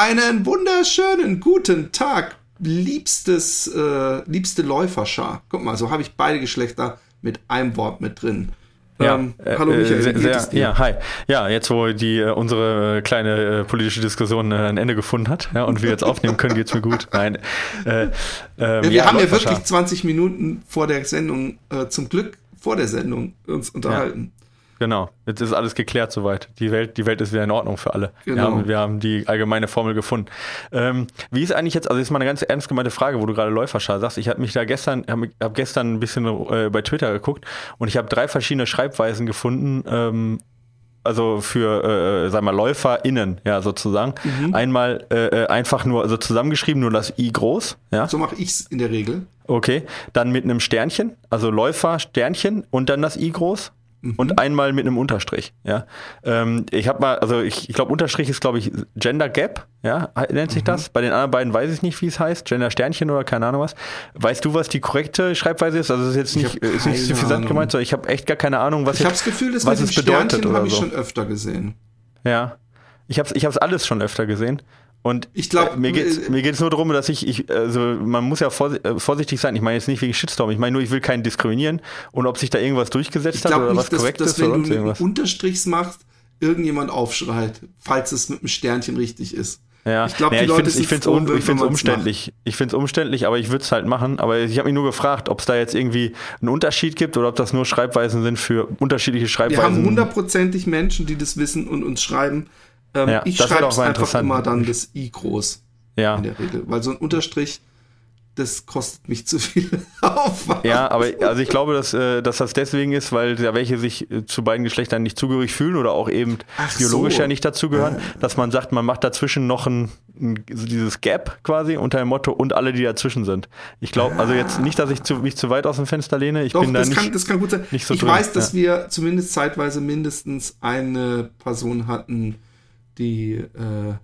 Einen wunderschönen guten Tag, liebstes, äh, liebste Läuferschar. Guck mal, so habe ich beide Geschlechter mit einem Wort mit drin. Ja, ähm, äh, hallo Michael, sehr, sehr, ja, hi. Ja, jetzt wo die äh, unsere kleine äh, politische Diskussion äh, ein Ende gefunden hat ja, und wir jetzt aufnehmen können, geht's mir gut. Nein. Äh, wir ja, haben ja wirklich 20 Minuten vor der Sendung, äh, zum Glück vor der Sendung uns unterhalten. Genau, jetzt ist alles geklärt soweit. Die Welt, die Welt ist wieder in Ordnung für alle. Genau. Wir, haben, wir haben die allgemeine Formel gefunden. Ähm, wie ist eigentlich jetzt, also ist mal eine ganz ernst gemeinte Frage, wo du gerade Läuferschar sagst. Ich habe mich da gestern, habe hab gestern ein bisschen äh, bei Twitter geguckt und ich habe drei verschiedene Schreibweisen gefunden, ähm, also für, äh, äh sag mal, LäuferInnen, ja, sozusagen. Mhm. Einmal äh, äh, einfach nur, also zusammengeschrieben, nur das I groß, ja. So mache ich es in der Regel. Okay, dann mit einem Sternchen, also Läufer, Sternchen und dann das I groß mhm. und einmal mit einem Unterstrich. Ja, ähm, ich habe mal, also ich, ich glaube Unterstrich ist glaube ich Gender Gap, ja, nennt sich mhm. das. Bei den anderen beiden weiß ich nicht, wie es heißt, Gender Sternchen oder keine Ahnung was. Weißt du, was die korrekte Schreibweise ist? Also es ist jetzt nicht, ist nicht suffisant gemeint, sondern ich habe echt gar keine Ahnung, was ich habe das Gefühl, das was mit dem Sternchen habe ich schon öfter gesehen. Ja, ich habe ich habe alles schon öfter gesehen. Und ich glaube, äh, mir geht es mir geht's nur darum, dass ich, ich, also man muss ja äh, vorsichtig sein. Ich meine jetzt nicht wegen Shitstorm, ich meine nur, ich will keinen diskriminieren und ob sich da irgendwas durchgesetzt hat oder nicht, was dass, korrekt dass, ist wenn oder du irgendwas. Unterstrichs machst, irgendjemand aufschreit, falls es mit einem Sternchen richtig ist. Ja, ich glaube, naja, ich finde es un, umständlich. Ich finde es umständlich, aber ich würde es halt machen. Aber ich habe mich nur gefragt, ob es da jetzt irgendwie einen Unterschied gibt oder ob das nur Schreibweisen sind für unterschiedliche Schreibweisen. Wir haben hundertprozentig Menschen, die das wissen und uns schreiben. Ähm, ja, ich schreibe einfach immer dann das I groß. Ja. In der Regel. Weil so ein Unterstrich, das kostet mich zu viel Aufwand. Ja, aber also ich glaube, dass, äh, dass das deswegen ist, weil da welche sich äh, zu beiden Geschlechtern nicht zugehörig fühlen oder auch eben Ach biologisch so. ja nicht dazugehören, ja. dass man sagt, man macht dazwischen noch ein, ein, dieses Gap quasi unter dem Motto und alle, die dazwischen sind. Ich glaube, also jetzt nicht, dass ich zu, mich zu weit aus dem Fenster lehne. Ich Doch, bin da das nicht, kann, das kann gut sein. Nicht so ich drin. weiß, dass ja. wir zumindest zeitweise mindestens eine Person hatten, die äh,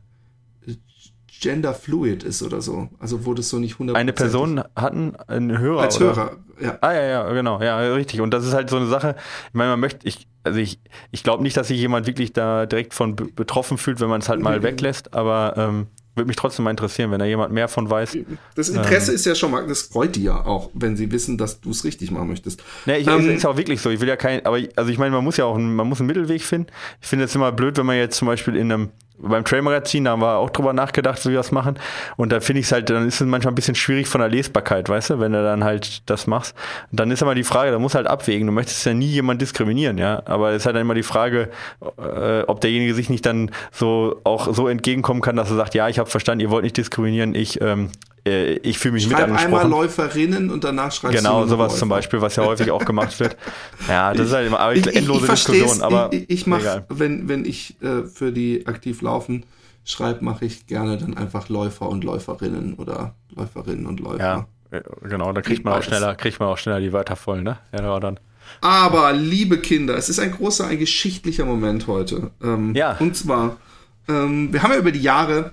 gender fluid ist oder so. Also wo das so nicht 100%. Eine Person hatten, einen Hörer. Als oder? Hörer, ja. Ah, ja, ja, genau, ja, richtig. Und das ist halt so eine Sache, ich meine, man möchte, ich, also ich, ich glaube nicht, dass sich jemand wirklich da direkt von betroffen fühlt, wenn man es halt mal weglässt, aber ähm, würde mich trotzdem mal interessieren, wenn da jemand mehr von weiß. Das Interesse ähm, ist ja schon mal, das freut die ja auch, wenn sie wissen, dass du es richtig machen möchtest. Ne, ich, ähm, ist auch wirklich so. Ich will ja kein, aber also ich meine, man muss ja auch, man muss einen Mittelweg finden. Ich finde es immer blöd, wenn man jetzt zum Beispiel in einem beim Trail-Magazin, da haben wir auch drüber nachgedacht, wie wir das machen. Und da finde ich es halt, dann ist es manchmal ein bisschen schwierig von der Lesbarkeit, weißt du, wenn du dann halt das machst. Und dann ist immer die Frage, da muss halt abwägen. Du möchtest ja nie jemand diskriminieren, ja. Aber es ist halt dann immer die Frage, äh, ob derjenige sich nicht dann so auch so entgegenkommen kann, dass er sagt, ja, ich habe verstanden, ihr wollt nicht diskriminieren, ich ähm, äh, ich fühle mich Schreib mit angesprochen. einmal Läuferinnen und danach schreibst genau, du Genau, sowas Läufer. zum Beispiel, was ja häufig auch gemacht wird. Ja, das ich, ist halt immer ich, endlose ich, Diskussion. Aber ich, ich mache, wenn, wenn ich äh, für die aktiv laufen schreibe, mache ich gerne dann einfach Läufer und Läuferinnen oder Läuferinnen und Läufer. Ja, äh, genau, da kriegt man auch schneller, kriegt man auch schneller die Wörter voll, ne? Ja, dann. Aber, liebe Kinder, es ist ein großer, ein geschichtlicher Moment heute. Ähm, ja. Und zwar, ähm, wir haben ja über die Jahre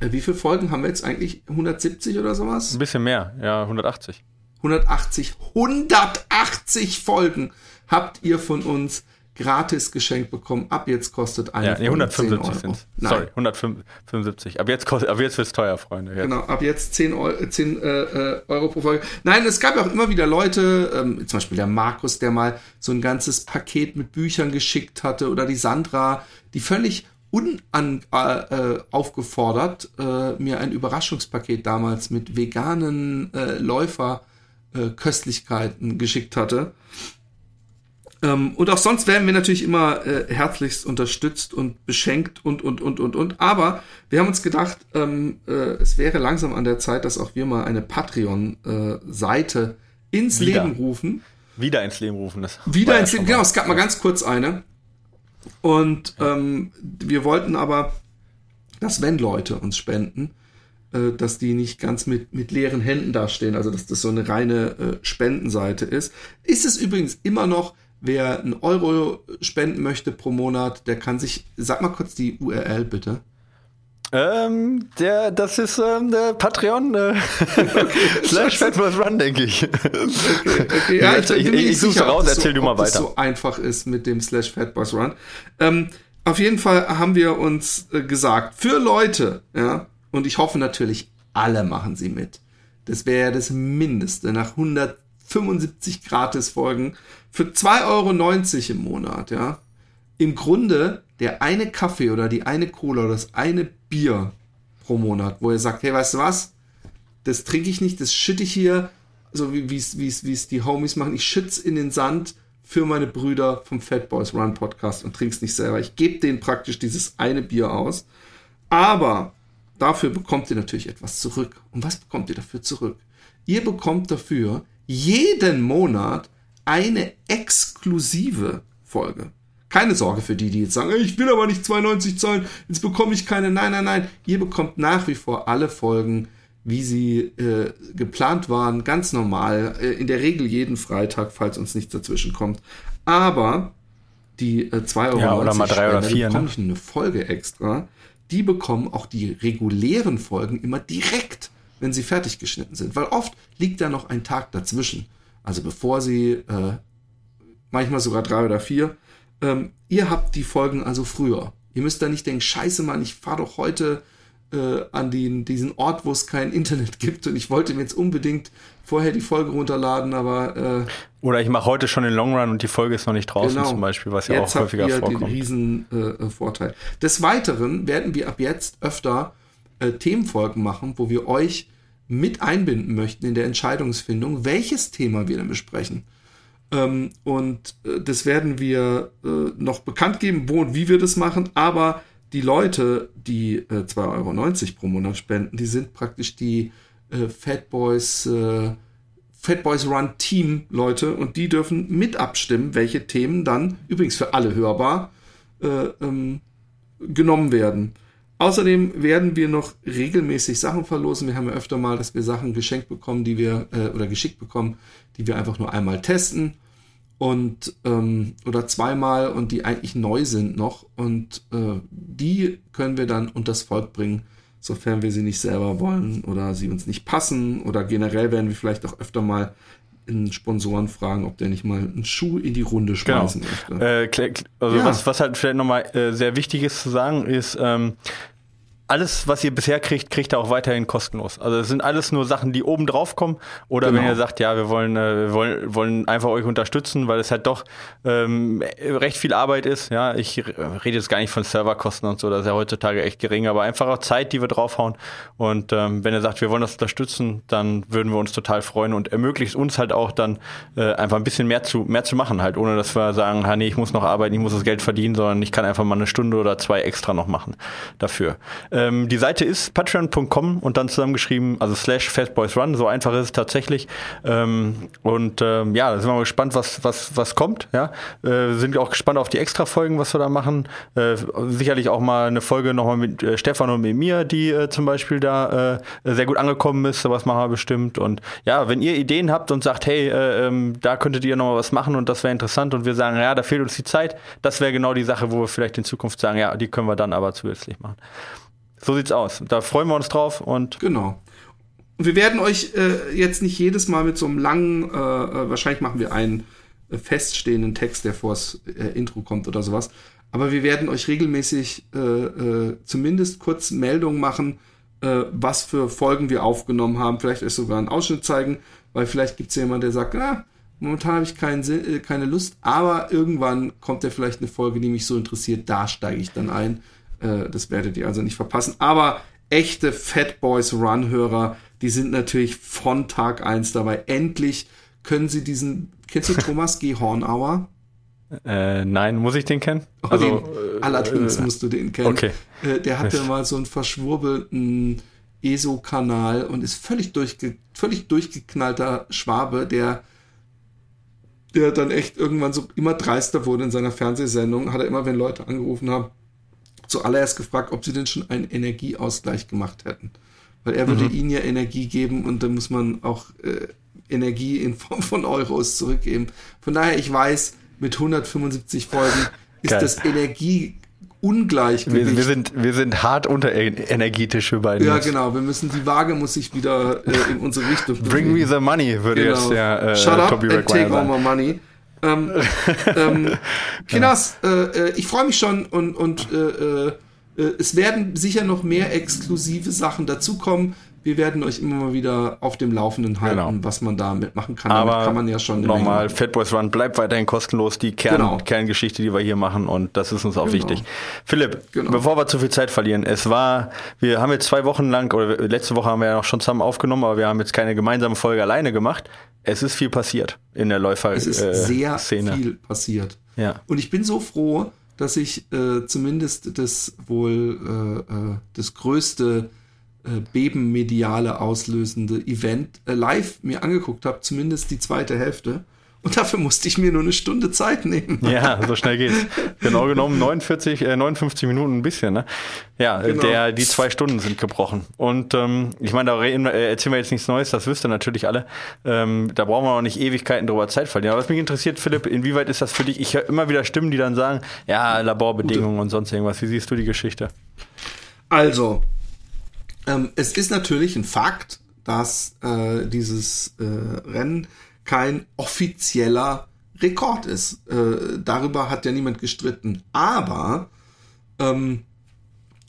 wie viele Folgen haben wir jetzt eigentlich? 170 oder sowas? Ein bisschen mehr, ja, 180. 180, 180 Folgen habt ihr von uns gratis geschenkt bekommen. Ab jetzt kostet eine ja, nee, 175 sind Sorry, 175. Ab jetzt, kostet, ab jetzt wird es teuer, Freunde. Jetzt. Genau, ab jetzt 10, Euro, 10 äh, äh, Euro pro Folge. Nein, es gab ja auch immer wieder Leute, ähm, zum Beispiel der Markus, der mal so ein ganzes Paket mit Büchern geschickt hatte oder die Sandra, die völlig unaufgefordert äh, äh, mir ein Überraschungspaket damals mit veganen äh, Läuferköstlichkeiten äh, geschickt hatte. Ähm, und auch sonst werden wir natürlich immer äh, herzlichst unterstützt und beschenkt und, und, und, und, und. Aber wir haben uns gedacht, ähm, äh, es wäre langsam an der Zeit, dass auch wir mal eine Patreon-Seite ins Wieder. Leben rufen. Wieder ins Leben rufen. Das Wieder ins Leben, genau, es gab mal ganz kurz eine. Und ähm, wir wollten aber, dass wenn Leute uns spenden, äh, dass die nicht ganz mit, mit leeren Händen dastehen, also dass das so eine reine äh, Spendenseite ist. Ist es übrigens immer noch, wer einen Euro spenden möchte pro Monat, der kann sich, sag mal kurz die URL bitte. Ähm, der, das ist ähm, der Patreon äh, slash Fatboys Run, denke ich. Okay, okay. Ja, ich, ich, ich, ich suche raus, erzähl so, du mal weiter. so einfach ist mit dem slash Fatboys Run. Ähm, auf jeden Fall haben wir uns äh, gesagt, für Leute, ja, und ich hoffe natürlich, alle machen sie mit. Das wäre ja das Mindeste nach 175 Gratis-Folgen für 2,90 Euro im Monat, ja. Im Grunde der eine Kaffee oder die eine Cola oder das eine Bier pro Monat, wo ihr sagt, hey, weißt du was? Das trinke ich nicht, das schütte ich hier, so wie es es die Homies machen. Ich schütze in den Sand für meine Brüder vom Fat Boys Run Podcast und trink's nicht selber. Ich gebe denen praktisch dieses eine Bier aus. Aber dafür bekommt ihr natürlich etwas zurück. Und was bekommt ihr dafür zurück? Ihr bekommt dafür jeden Monat eine exklusive Folge. Keine Sorge für die, die jetzt sagen, ich will aber nicht 92 zahlen, jetzt bekomme ich keine. Nein, nein, nein. Ihr bekommt nach wie vor alle Folgen, wie sie äh, geplant waren, ganz normal. Äh, in der Regel jeden Freitag, falls uns nichts dazwischen kommt. Aber die äh, 2 Euro ja, oder mal drei oder vier, bekommen ne? eine Folge extra. Die bekommen auch die regulären Folgen immer direkt, wenn sie fertig geschnitten sind. Weil oft liegt da noch ein Tag dazwischen. Also bevor sie, äh, manchmal sogar drei oder vier, ähm, ihr habt die Folgen also früher. Ihr müsst da nicht denken, scheiße Mann, ich fahre doch heute äh, an den, diesen Ort, wo es kein Internet gibt und ich wollte mir jetzt unbedingt vorher die Folge runterladen, aber äh, oder ich mache heute schon den Long Run und die Folge ist noch nicht draußen genau. zum Beispiel, was ja jetzt auch häufiger habt ihr vorkommt. Den riesen äh, äh, Vorteil. Des Weiteren werden wir ab jetzt öfter äh, Themenfolgen machen, wo wir euch mit einbinden möchten in der Entscheidungsfindung, welches Thema wir denn besprechen. Ähm, und äh, das werden wir äh, noch bekannt geben, wo und wie wir das machen. Aber die Leute, die äh, 2,90 Euro pro Monat spenden, die sind praktisch die äh, Fat Boys, äh, Fat Run Team Leute und die dürfen mit abstimmen, welche Themen dann, übrigens für alle hörbar, äh, ähm, genommen werden. Außerdem werden wir noch regelmäßig Sachen verlosen. Wir haben ja öfter mal, dass wir Sachen geschenkt bekommen, die wir äh, oder geschickt bekommen, die wir einfach nur einmal testen und ähm, oder zweimal und die eigentlich neu sind noch und äh, die können wir dann unters Volk bringen, sofern wir sie nicht selber wollen oder sie uns nicht passen oder generell werden wir vielleicht auch öfter mal in Sponsoren fragen, ob der nicht mal einen Schuh in die Runde genau. schmeißen genau. möchte. Äh, also ja. was, was halt vielleicht nochmal äh, sehr wichtig ist zu sagen, ist, ähm, alles, was ihr bisher kriegt, kriegt ihr auch weiterhin kostenlos. Also es sind alles nur Sachen, die oben drauf kommen. Oder genau. wenn ihr sagt, ja, wir wollen, äh, wir wollen, wollen einfach euch unterstützen, weil es halt doch ähm, recht viel Arbeit ist. Ja, ich rede jetzt gar nicht von Serverkosten und so, das ist ja heutzutage echt gering, aber einfach auch Zeit, die wir draufhauen. Und ähm, wenn ihr sagt, wir wollen das unterstützen, dann würden wir uns total freuen und ermöglicht uns halt auch dann äh, einfach ein bisschen mehr zu, mehr zu machen, halt, ohne dass wir sagen, nee, ich muss noch arbeiten, ich muss das Geld verdienen, sondern ich kann einfach mal eine Stunde oder zwei extra noch machen dafür. Ähm, die Seite ist patreon.com und dann zusammengeschrieben, also slash fastboysrun, so einfach ist es tatsächlich. Ähm, und ähm, ja, da sind wir mal gespannt, was, was, was kommt. Ja? Äh, sind auch gespannt auf die Extra-Folgen, was wir da machen. Äh, sicherlich auch mal eine Folge nochmal mit äh, Stefan und mit mir, die äh, zum Beispiel da äh, sehr gut angekommen ist. Sowas machen wir bestimmt. Und ja, wenn ihr Ideen habt und sagt, hey, äh, ähm, da könntet ihr nochmal was machen und das wäre interessant und wir sagen, ja, da fehlt uns die Zeit, das wäre genau die Sache, wo wir vielleicht in Zukunft sagen, ja, die können wir dann aber zusätzlich machen. So sieht's aus. Da freuen wir uns drauf und. Genau. Wir werden euch äh, jetzt nicht jedes Mal mit so einem langen, äh, äh wahrscheinlich machen wir einen äh, feststehenden Text, der vors äh, Intro kommt oder sowas. Aber wir werden euch regelmäßig äh, äh, zumindest kurz Meldungen machen, äh, was für Folgen wir aufgenommen haben. Vielleicht euch sogar einen Ausschnitt zeigen, weil vielleicht gibt's ja jemanden, der sagt, ah, momentan habe ich keinen, äh, keine Lust, aber irgendwann kommt ja vielleicht eine Folge, die mich so interessiert, da steige ich dann ein. Äh, das werdet ihr also nicht verpassen. Aber echte Fat Boys Run-Hörer, die sind natürlich von Tag eins dabei. Endlich können sie diesen. Kennst du Thomas G. Hornauer? Äh, nein, muss ich den kennen? Oh, also, den, äh, allerdings äh, musst du den kennen. Okay. Äh, der hatte mal so einen verschwurbelten ESO-Kanal und ist völlig, durchge völlig durchgeknallter Schwabe, der der dann echt irgendwann so immer dreister wurde in seiner Fernsehsendung, hat er immer, wenn Leute angerufen haben, zuallererst gefragt, ob sie denn schon einen Energieausgleich gemacht hätten. Weil er würde mhm. ihnen ja Energie geben und dann muss man auch äh, Energie in Form von Euros zurückgeben. Von daher, ich weiß, mit 175 Folgen ist Geil. das Energie Ungleichgewicht. Wir, wir, sind, wir sind hart unterenergetisch für beide. Ja, genau. Wir müssen, die Waage muss sich wieder äh, in unsere Richtung bewegen. Bring me the money, würde genau. jetzt der äh, Shut up Toby and take all my money. Ähm, ähm, Kinas, äh, äh, ich freue mich schon und, und äh, äh, es werden sicher noch mehr exklusive Sachen dazukommen wir werden euch immer mal wieder auf dem Laufenden halten, genau. was man damit machen kann. Aber damit kann man ja schon nochmal, Fatboys Run bleibt weiterhin kostenlos, die Kern, genau. Kerngeschichte, die wir hier machen und das ist uns auch genau. wichtig. Philipp, genau. bevor wir zu viel Zeit verlieren, es war, wir haben jetzt zwei Wochen lang, oder letzte Woche haben wir ja noch schon zusammen aufgenommen, aber wir haben jetzt keine gemeinsame Folge alleine gemacht. Es ist viel passiert in der Läufer Es ist äh, sehr Szene. viel passiert. Ja. Und ich bin so froh, dass ich äh, zumindest das wohl äh, äh das größte äh, bebenmediale auslösende Event äh, live mir angeguckt habe, zumindest die zweite Hälfte. Und dafür musste ich mir nur eine Stunde Zeit nehmen. Ja, so schnell geht's. Genau genommen 49, äh, 59 Minuten ein bisschen. Ne? Ja, genau. der, die zwei Stunden sind gebrochen. Und ähm, ich meine, da äh, erzählen wir jetzt nichts Neues, das wisst ihr natürlich alle. Ähm, da brauchen wir auch nicht Ewigkeiten drüber Zeit verlieren. Aber was mich interessiert, Philipp, inwieweit ist das für dich? Ich höre immer wieder Stimmen, die dann sagen, ja, Laborbedingungen Gute. und sonst irgendwas. Wie siehst du die Geschichte? Also, ähm, es ist natürlich ein Fakt, dass äh, dieses äh, Rennen kein offizieller Rekord ist. Äh, darüber hat ja niemand gestritten. Aber ähm,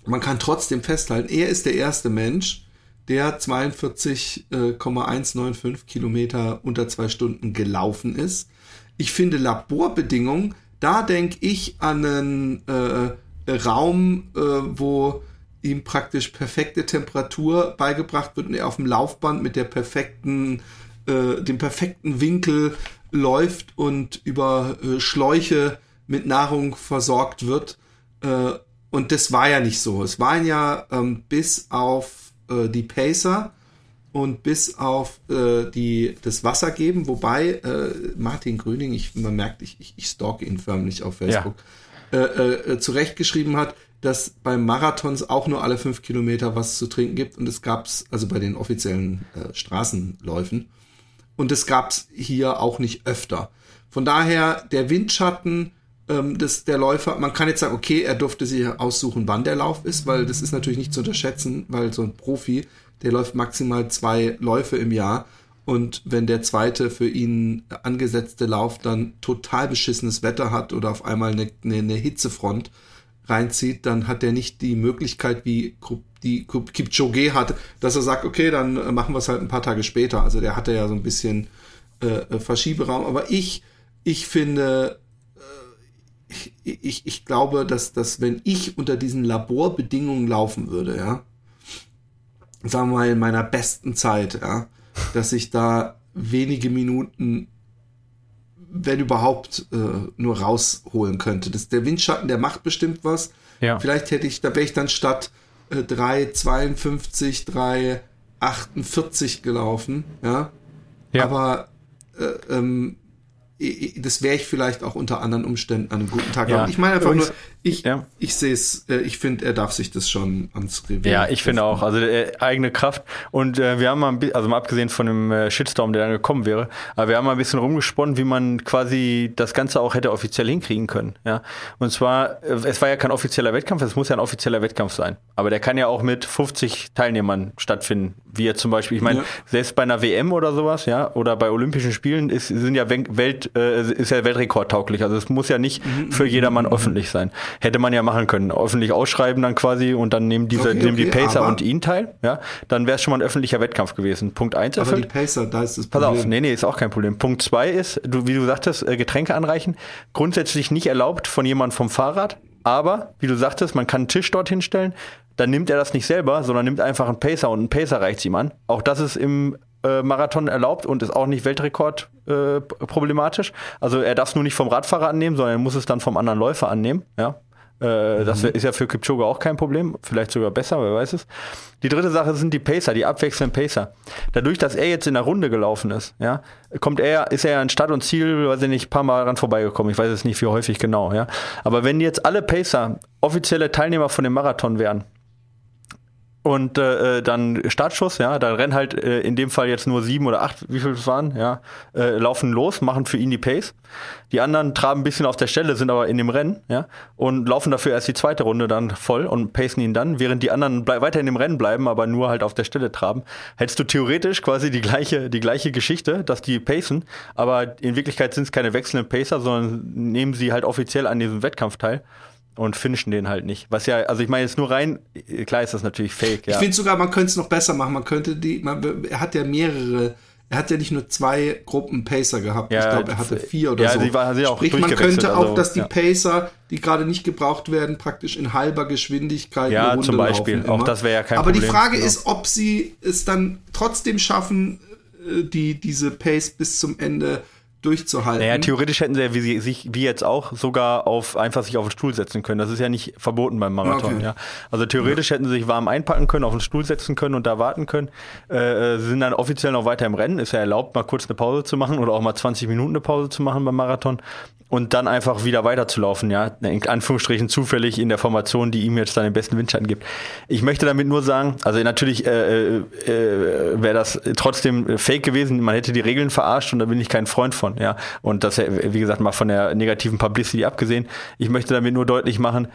man kann trotzdem festhalten, er ist der erste Mensch, der 42,195 äh, Kilometer unter zwei Stunden gelaufen ist. Ich finde Laborbedingungen, da denke ich an einen äh, Raum, äh, wo ihm praktisch perfekte Temperatur beigebracht wird und er auf dem Laufband mit der perfekten, äh, dem perfekten Winkel läuft und über äh, Schläuche mit Nahrung versorgt wird. Äh, und das war ja nicht so. Es waren ja ähm, bis auf äh, die Pacer und bis auf äh, die das Wasser geben, wobei äh, Martin Grüning, ich man merkt, ich, ich, ich stalke ihn förmlich auf Facebook, ja. äh, äh, zurechtgeschrieben hat, dass beim Marathons auch nur alle fünf Kilometer was zu trinken gibt. Und es gab's also bei den offiziellen äh, Straßenläufen. Und es gab's hier auch nicht öfter. Von daher der Windschatten ähm, des der Läufer, man kann jetzt sagen, okay, er durfte sich aussuchen, wann der Lauf ist, weil das ist natürlich nicht zu unterschätzen, weil so ein Profi, der läuft maximal zwei Läufe im Jahr. Und wenn der zweite für ihn angesetzte Lauf dann total beschissenes Wetter hat oder auf einmal eine, eine, eine Hitzefront, reinzieht, dann hat er nicht die Möglichkeit, wie die Kipchoge hat, dass er sagt, okay, dann äh, machen wir es halt ein paar Tage später. Also der hatte ja so ein bisschen äh, äh Verschieberaum. Aber ich, ich finde, äh, ich, ich, ich glaube, dass, dass wenn ich unter diesen Laborbedingungen laufen würde, ja, sagen wir mal in meiner besten Zeit, ja, dass ich da wenige Minuten wenn überhaupt, äh, nur rausholen könnte. Das, der Windschatten, der macht bestimmt was. Ja. Vielleicht hätte ich, da wäre ich dann statt äh, 3,52, 3,48 gelaufen, ja. ja. Aber äh, ähm, das wäre ich vielleicht auch unter anderen Umständen an einem guten Tag. Ja. Ich meine einfach Übrigens, nur, ich, ja. ich sehe es, äh, ich finde, er darf sich das schon ans Revier. Ja, ich finde auch. Also äh, eigene Kraft. Und äh, wir haben mal, ein bisschen, also mal abgesehen von dem äh, Shitstorm, der dann gekommen wäre, aber wir haben mal ein bisschen rumgesponnen, wie man quasi das Ganze auch hätte offiziell hinkriegen können. Ja. Und zwar, äh, es war ja kein offizieller Wettkampf, es muss ja ein offizieller Wettkampf sein. Aber der kann ja auch mit 50 Teilnehmern stattfinden. Wie jetzt zum Beispiel, ich meine, ja. selbst bei einer WM oder sowas, ja, oder bei Olympischen Spielen ist, sind ja Welt, äh, ist ja Weltrekord tauglich. Also es muss ja nicht mhm. für jedermann mhm. öffentlich sein. Hätte man ja machen können. Öffentlich ausschreiben dann quasi und dann nehmen diese, okay, nehmen die Pacer und ihn teil, ja. Dann wäre es schon mal ein öffentlicher Wettkampf gewesen. Punkt eins Aber die Pacer, da ist das Problem. Pass auf, nee, nee, ist auch kein Problem. Punkt zwei ist, du, wie du sagtest, äh, Getränke anreichen. Grundsätzlich nicht erlaubt von jemandem vom Fahrrad. Aber, wie du sagtest, man kann einen Tisch dort hinstellen, dann nimmt er das nicht selber, sondern nimmt einfach einen Pacer und einen Pacer reicht ihm an. Auch das ist im äh, Marathon erlaubt und ist auch nicht Weltrekord äh, problematisch. Also er darf es nur nicht vom Radfahrer annehmen, sondern er muss es dann vom anderen Läufer annehmen. Ja, äh, das ist ja für Kipchoge auch kein Problem, vielleicht sogar besser, wer weiß es. Die dritte Sache sind die Pacer, die abwechselnden Pacer. Dadurch, dass er jetzt in der Runde gelaufen ist, ja, kommt er, ist er ja an Start und Ziel, weiß ich nicht, ein paar Mal dran vorbeigekommen. Ich weiß es nicht, wie häufig genau, ja. Aber wenn jetzt alle Pacer offizielle Teilnehmer von dem Marathon wären, und äh, dann Startschuss, ja, da rennen halt äh, in dem Fall jetzt nur sieben oder acht, wie viel es waren, ja, äh, laufen los, machen für ihn die Pace. Die anderen traben ein bisschen auf der Stelle, sind aber in dem Rennen, ja, und laufen dafür erst die zweite Runde dann voll und pacen ihn dann, während die anderen weiter in dem Rennen bleiben, aber nur halt auf der Stelle traben. Hättest du theoretisch quasi die gleiche, die gleiche Geschichte, dass die pacen, aber in Wirklichkeit sind es keine wechselnden Pacer, sondern nehmen sie halt offiziell an diesem Wettkampf teil und finishen den halt nicht. Was ja, also ich meine jetzt nur rein, klar ist das natürlich fake, ja. Ich finde sogar, man könnte es noch besser machen. Man könnte die, man, er hat ja mehrere, er hat ja nicht nur zwei Gruppen Pacer gehabt. Ja, ich glaube, er hatte vier oder ja, so. Sie war, sie auch Sprich, man könnte auch, also, dass die ja. Pacer, die gerade nicht gebraucht werden, praktisch in halber Geschwindigkeit ja, zum Beispiel. Laufen, auch das wäre ja kein Aber Problem. Aber die Frage genau. ist, ob sie es dann trotzdem schaffen, äh, die, diese Pace bis zum Ende durchzuhalten. Naja, theoretisch hätten sie ja wie, sie, sich, wie jetzt auch, sogar auf einfach sich auf den Stuhl setzen können. Das ist ja nicht verboten beim Marathon. Okay. Ja. Also theoretisch ja. hätten sie sich warm einpacken können, auf den Stuhl setzen können und da warten können. Äh, sie sind dann offiziell noch weiter im Rennen. Ist ja erlaubt, mal kurz eine Pause zu machen oder auch mal 20 Minuten eine Pause zu machen beim Marathon und dann einfach wieder weiterzulaufen, ja, in Anführungsstrichen zufällig in der Formation, die ihm jetzt dann den besten Windschatten gibt. Ich möchte damit nur sagen, also natürlich äh, äh, äh, wäre das trotzdem fake gewesen, man hätte die Regeln verarscht und da bin ich kein Freund von, ja. Und das, wie gesagt, mal von der negativen Publicity abgesehen. Ich möchte damit nur deutlich machen,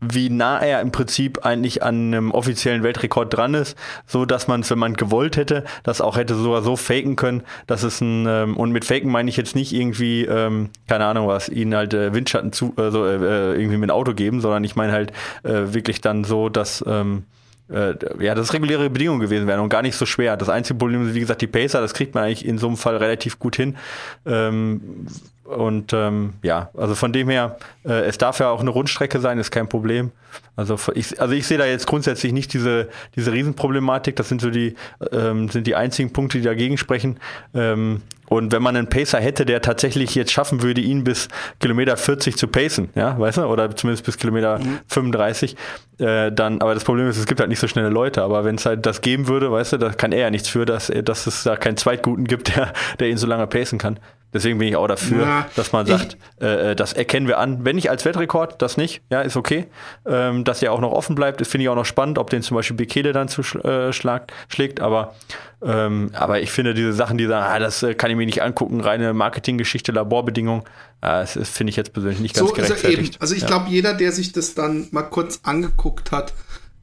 wie nah er im Prinzip eigentlich an einem offiziellen Weltrekord dran ist, so dass man, wenn man gewollt hätte, das auch hätte sogar so faken können, dass es ein, ähm, und mit faken meine ich jetzt nicht irgendwie, ähm, keine Ahnung, Ahnung was, ihnen halt äh, Windschatten zu, äh, so, äh, irgendwie mit dem Auto geben, sondern ich meine halt äh, wirklich dann so, dass ähm, äh, ja, das reguläre Bedingungen gewesen wären und gar nicht so schwer. Das einzige Problem ist, wie gesagt, die Pacer, das kriegt man eigentlich in so einem Fall relativ gut hin. Ähm, und ähm, ja, also von dem her, äh, es darf ja auch eine Rundstrecke sein, ist kein Problem. Also ich, also ich sehe da jetzt grundsätzlich nicht diese, diese Riesenproblematik. Das sind so die, ähm, sind die einzigen Punkte, die dagegen sprechen. Ähm, und wenn man einen Pacer hätte, der tatsächlich jetzt schaffen würde, ihn bis Kilometer 40 zu pacen, ja, weißt du, oder zumindest bis Kilometer mhm. 35, äh, dann, aber das Problem ist, es gibt halt nicht so schnelle Leute. Aber wenn es halt das geben würde, weißt du, da kann er ja nichts für, dass, dass es da keinen Zweitguten gibt, der, der ihn so lange pacen kann. Deswegen bin ich auch dafür, ja, dass man sagt, äh, äh, das erkennen wir an. Wenn nicht als Weltrekord, das nicht, ja, ist okay. Ähm, dass der auch noch offen bleibt, finde ich auch noch spannend, ob den zum Beispiel Bekele dann zu äh, schlagt, schlägt. Aber, ähm, aber ich finde diese Sachen, die sagen, ah, das äh, kann ich mir nicht angucken, reine Marketinggeschichte, Laborbedingungen, äh, das finde ich jetzt persönlich nicht ganz so gerechtfertigt. Also ich ja. glaube, jeder, der sich das dann mal kurz angeguckt hat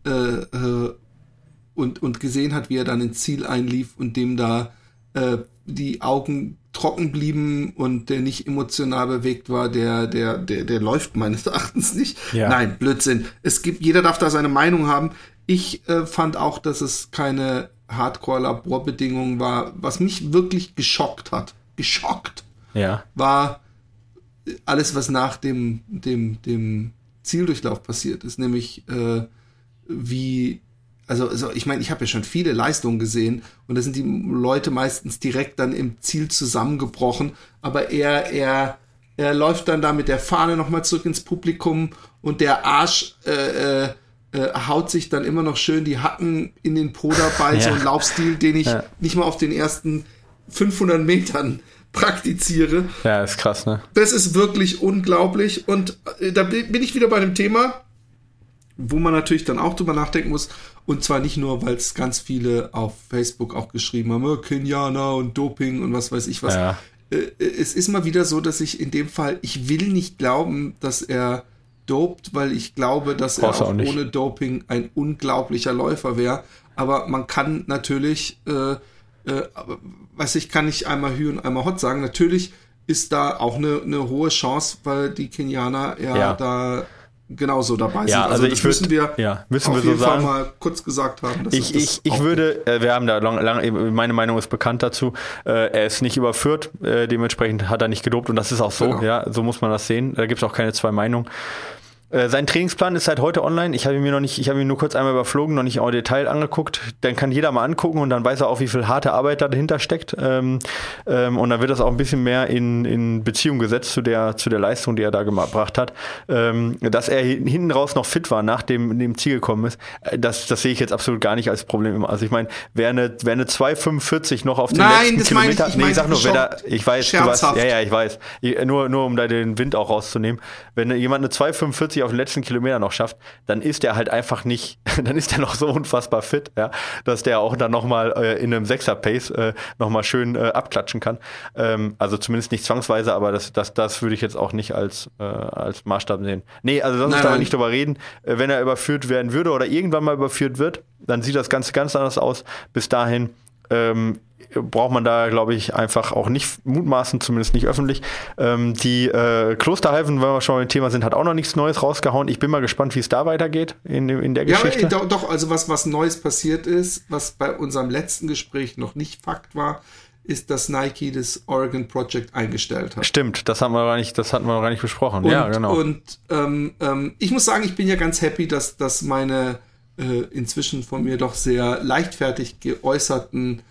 äh, und, und gesehen hat, wie er dann ins Ziel einlief und dem da die Augen trocken blieben und der nicht emotional bewegt war, der, der, der, der läuft meines Erachtens nicht. Ja. Nein, Blödsinn. Es gibt, jeder darf da seine Meinung haben. Ich äh, fand auch, dass es keine Hardcore-Laborbedingungen war. Was mich wirklich geschockt hat, geschockt, ja. war alles, was nach dem, dem, dem Zieldurchlauf passiert ist, nämlich äh, wie also, also ich meine, ich habe ja schon viele Leistungen gesehen und da sind die Leute meistens direkt dann im Ziel zusammengebrochen, aber er, er, er läuft dann da mit der Fahne nochmal zurück ins Publikum und der Arsch äh, äh, äh, haut sich dann immer noch schön die Hacken in den Po dabei, ja. so ein Laufstil, den ich ja. nicht mal auf den ersten 500 Metern praktiziere. Ja, ist krass, ne? Das ist wirklich unglaublich und äh, da bin ich wieder bei dem Thema, wo man natürlich dann auch drüber nachdenken muss, und zwar nicht nur, weil es ganz viele auf Facebook auch geschrieben haben, oh, Kenianer und Doping und was weiß ich was. Ja. Äh, es ist mal wieder so, dass ich in dem Fall, ich will nicht glauben, dass er dopt, weil ich glaube, dass Brauchst er auch, auch ohne Doping ein unglaublicher Läufer wäre. Aber man kann natürlich, äh, äh, weiß ich, kann nicht einmal Hü und einmal Hot sagen. Natürlich ist da auch eine, eine hohe Chance, weil die Kenianer ja, ja. da genauso dabei sind. Ja, also, also das würd, müssen wir, ja, müssen auf wir jeden so Fall mal kurz gesagt haben. ich ich, ich würde, äh, wir haben da lang, lang, meine Meinung ist bekannt dazu, äh, er ist nicht überführt, äh, dementsprechend hat er nicht gedopt und das ist auch so, genau. ja, so muss man das sehen. Da gibt es auch keine zwei Meinungen. Äh, sein Trainingsplan ist seit heute online. Ich habe ihn mir noch nicht, ich habe ihn nur kurz einmal überflogen, noch nicht im Detail angeguckt. Dann kann jeder mal angucken und dann weiß er auch, wie viel harte Arbeit da dahinter steckt. Ähm, ähm, und dann wird das auch ein bisschen mehr in, in Beziehung gesetzt zu der, zu der Leistung, die er da gebracht hat. Ähm, dass er hinten raus noch fit war, nach dem, dem Ziel gekommen ist, äh, das, das sehe ich jetzt absolut gar nicht als Problem. Also ich meine, wer eine, wer eine 2,45 noch auf den Nein, letzten Kilometer, ich, ich nee, ich sag nur, wer da, ich weiß, du hast, ja, ja, ich weiß, nur, nur um da den Wind auch rauszunehmen, wenn jemand eine 2,45 auf den letzten Kilometer noch schafft, dann ist er halt einfach nicht, dann ist er noch so unfassbar fit, ja, dass der auch dann nochmal äh, in einem Sechser-Pace äh, nochmal schön äh, abklatschen kann. Ähm, also zumindest nicht zwangsweise, aber das, das, das würde ich jetzt auch nicht als, äh, als Maßstab sehen. Nee, also lass uns da nicht drüber reden. Äh, wenn er überführt werden würde oder irgendwann mal überführt wird, dann sieht das Ganze ganz anders aus. Bis dahin ähm, braucht man da, glaube ich, einfach auch nicht mutmaßen, zumindest nicht öffentlich. Ähm, die äh, Klosterhalfen, wenn wir schon beim Thema sind, hat auch noch nichts Neues rausgehauen. Ich bin mal gespannt, wie es da weitergeht in, in der Geschichte. Ja, doch, doch, also was, was Neues passiert ist, was bei unserem letzten Gespräch noch nicht Fakt war, ist, dass Nike das Oregon Project eingestellt hat. Stimmt, das haben wir gar nicht, das hatten wir gar nicht besprochen. Und, ja, genau. Und ähm, ähm, ich muss sagen, ich bin ja ganz happy, dass, dass meine äh, inzwischen von mir doch sehr leichtfertig geäußerten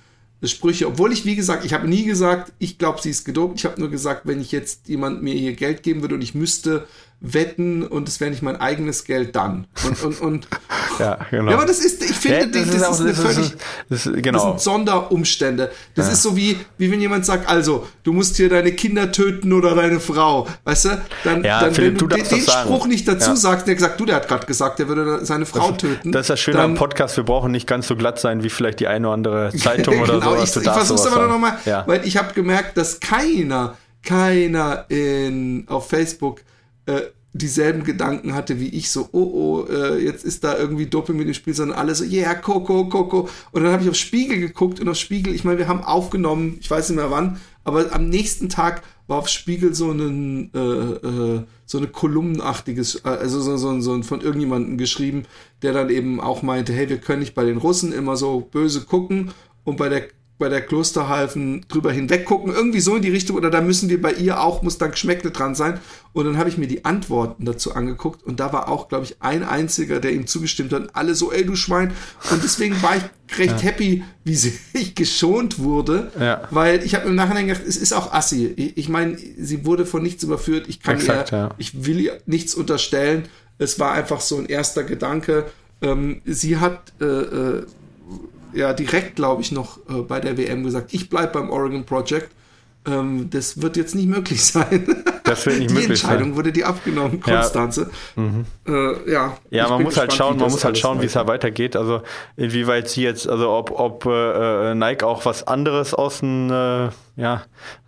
Sprüche, obwohl ich, wie gesagt, ich habe nie gesagt, ich glaube, sie ist gedopt. Ich habe nur gesagt, wenn ich jetzt jemand mir ihr Geld geben würde und ich müsste wetten und es wäre nicht mein eigenes Geld dann. Und, und, und ja, genau. Ja, aber das ist, ich finde, ja, das, das, ist, auch, ist das völlig, das, ist, genau. das sind Sonderumstände. Das ja. ist so wie, wie wenn jemand sagt, also, du musst hier deine Kinder töten oder deine Frau, weißt du? Dann, ja, dann Philipp, wenn du, den, den Spruch nicht dazu sagst, der gesagt, du, der hat gerade gesagt, der würde seine Frau töten. Das ist das Schöne am Podcast, wir brauchen nicht ganz so glatt sein, wie vielleicht die eine oder andere Zeitung oder genau, so. Ich, ich versuch's aber noch mal, weil ich habe gemerkt, dass keiner, keiner in, auf Facebook äh, dieselben Gedanken hatte wie ich, so, oh, oh, äh, jetzt ist da irgendwie Doping mit dem Spiel, sondern alle so, yeah, Coco, Coco. Und dann habe ich auf Spiegel geguckt und auf Spiegel, ich meine, wir haben aufgenommen, ich weiß nicht mehr wann, aber am nächsten Tag war auf Spiegel so ein, äh, äh, so eine kolumnenartiges, äh, also so, so, so von irgendjemandem geschrieben, der dann eben auch meinte, hey, wir können nicht bei den Russen immer so böse gucken und bei der bei der Klosterhalfen drüber hinweg gucken, irgendwie so in die Richtung, oder da müssen wir bei ihr auch, muss dann Geschmäckle dran sein. Und dann habe ich mir die Antworten dazu angeguckt und da war auch, glaube ich, ein einziger, der ihm zugestimmt hat, alle so, ey, du Schwein. Und deswegen war ich recht ja. happy, wie sie geschont wurde, ja. weil ich habe im Nachhinein gedacht, es ist auch assi. Ich, ich meine, sie wurde von nichts überführt, ich kann Exakt, ihr, ja. ich will ihr nichts unterstellen. Es war einfach so ein erster Gedanke. Ähm, sie hat äh, äh, ja direkt, glaube ich, noch äh, bei der WM gesagt, ich bleibe beim Oregon Project. Ähm, das wird jetzt nicht möglich sein. Das wird nicht die möglich Entscheidung sein. wurde die abgenommen, Konstanze. Ja, mhm. äh, ja, ja man muss halt schauen, man muss halt schauen, wie es da weitergeht. Also inwieweit sie jetzt, also ob, ob äh, Nike auch was anderes aus dem äh, ja,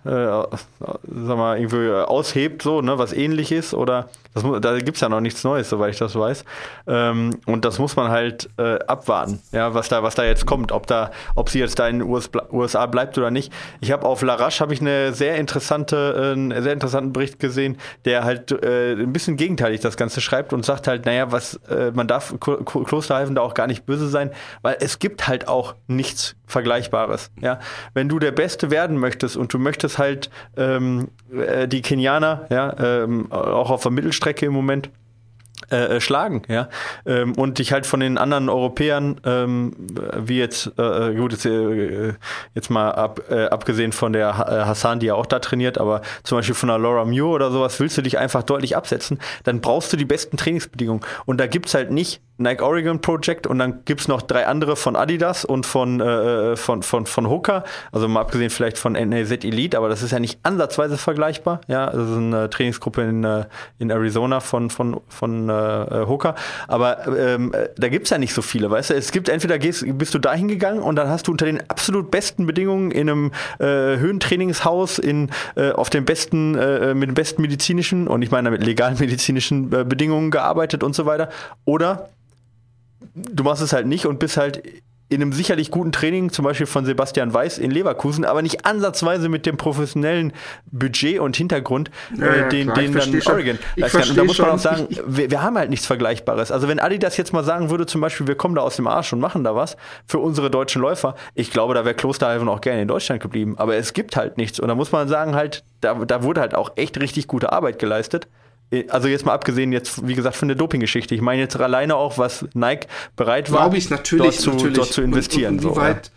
äh, sag mal, irgendwie aushebt, so, ne, was ähnlich ist, oder das, da gibt es ja noch nichts Neues, soweit ich das weiß. Ähm, und das muss man halt äh, abwarten, ja, was da, was da jetzt kommt, ob da, ob sie jetzt da in den US, USA bleibt oder nicht. Ich habe auf Larache habe ich eine sehr interessante, äh, einen sehr interessanten Bericht gesehen, der halt äh, ein bisschen gegenteilig das Ganze schreibt und sagt halt, naja, was, äh, man darf Klosterhalfen da auch gar nicht böse sein, weil es gibt halt auch nichts Vergleichbares. Ja, wenn du der Beste werden möchtest und du möchtest halt ähm, äh, die Kenianer, ja, ähm, auch auf der Mittelstrecke im Moment äh, äh, schlagen, ja. Ähm, und dich halt von den anderen Europäern, ähm, wie jetzt, äh, äh gut, jetzt, äh, jetzt mal ab, abgesehen von der Hassan, die ja auch da trainiert, aber zum Beispiel von der Laura Muir oder sowas, willst du dich einfach deutlich absetzen, dann brauchst du die besten Trainingsbedingungen. Und da gibt's halt nicht Nike Oregon Project und dann gibt's noch drei andere von Adidas und von, äh, von, von, von Hooker, also mal abgesehen vielleicht von NAZ Elite, aber das ist ja nicht ansatzweise vergleichbar. Ja, das ist eine Trainingsgruppe in, in Arizona von, von, von äh, Hooker. Aber ähm, da gibt's ja nicht so viele, weißt du? Es gibt entweder gehst, bist du da hingegangen und dann hast du unter den absolut besten Bedingungen in einem äh, Höhentrainingshaus in, äh, auf den besten, äh, mit den besten medizinischen und ich meine mit legalen medizinischen äh, Bedingungen gearbeitet und so weiter. Oder du machst es halt nicht und bist halt in einem sicherlich guten Training, zum Beispiel von Sebastian Weiß in Leverkusen, aber nicht ansatzweise mit dem professionellen Budget und Hintergrund, ja, äh, den, klar, den dann Oregon leisten kann. Und da muss man auch sagen, wir, wir, haben halt nichts Vergleichbares. Also wenn Adidas jetzt mal sagen würde, zum Beispiel, wir kommen da aus dem Arsch und machen da was für unsere deutschen Läufer, ich glaube, da wäre Klosterhalfen auch gerne in Deutschland geblieben. Aber es gibt halt nichts. Und da muss man sagen, halt, da, da wurde halt auch echt richtig gute Arbeit geleistet also jetzt mal abgesehen jetzt, wie gesagt, von der Doping-Geschichte. Ich meine jetzt alleine auch, was Nike bereit war, ich, natürlich, dort, zu, dort zu investieren. Und, und, und wie weit,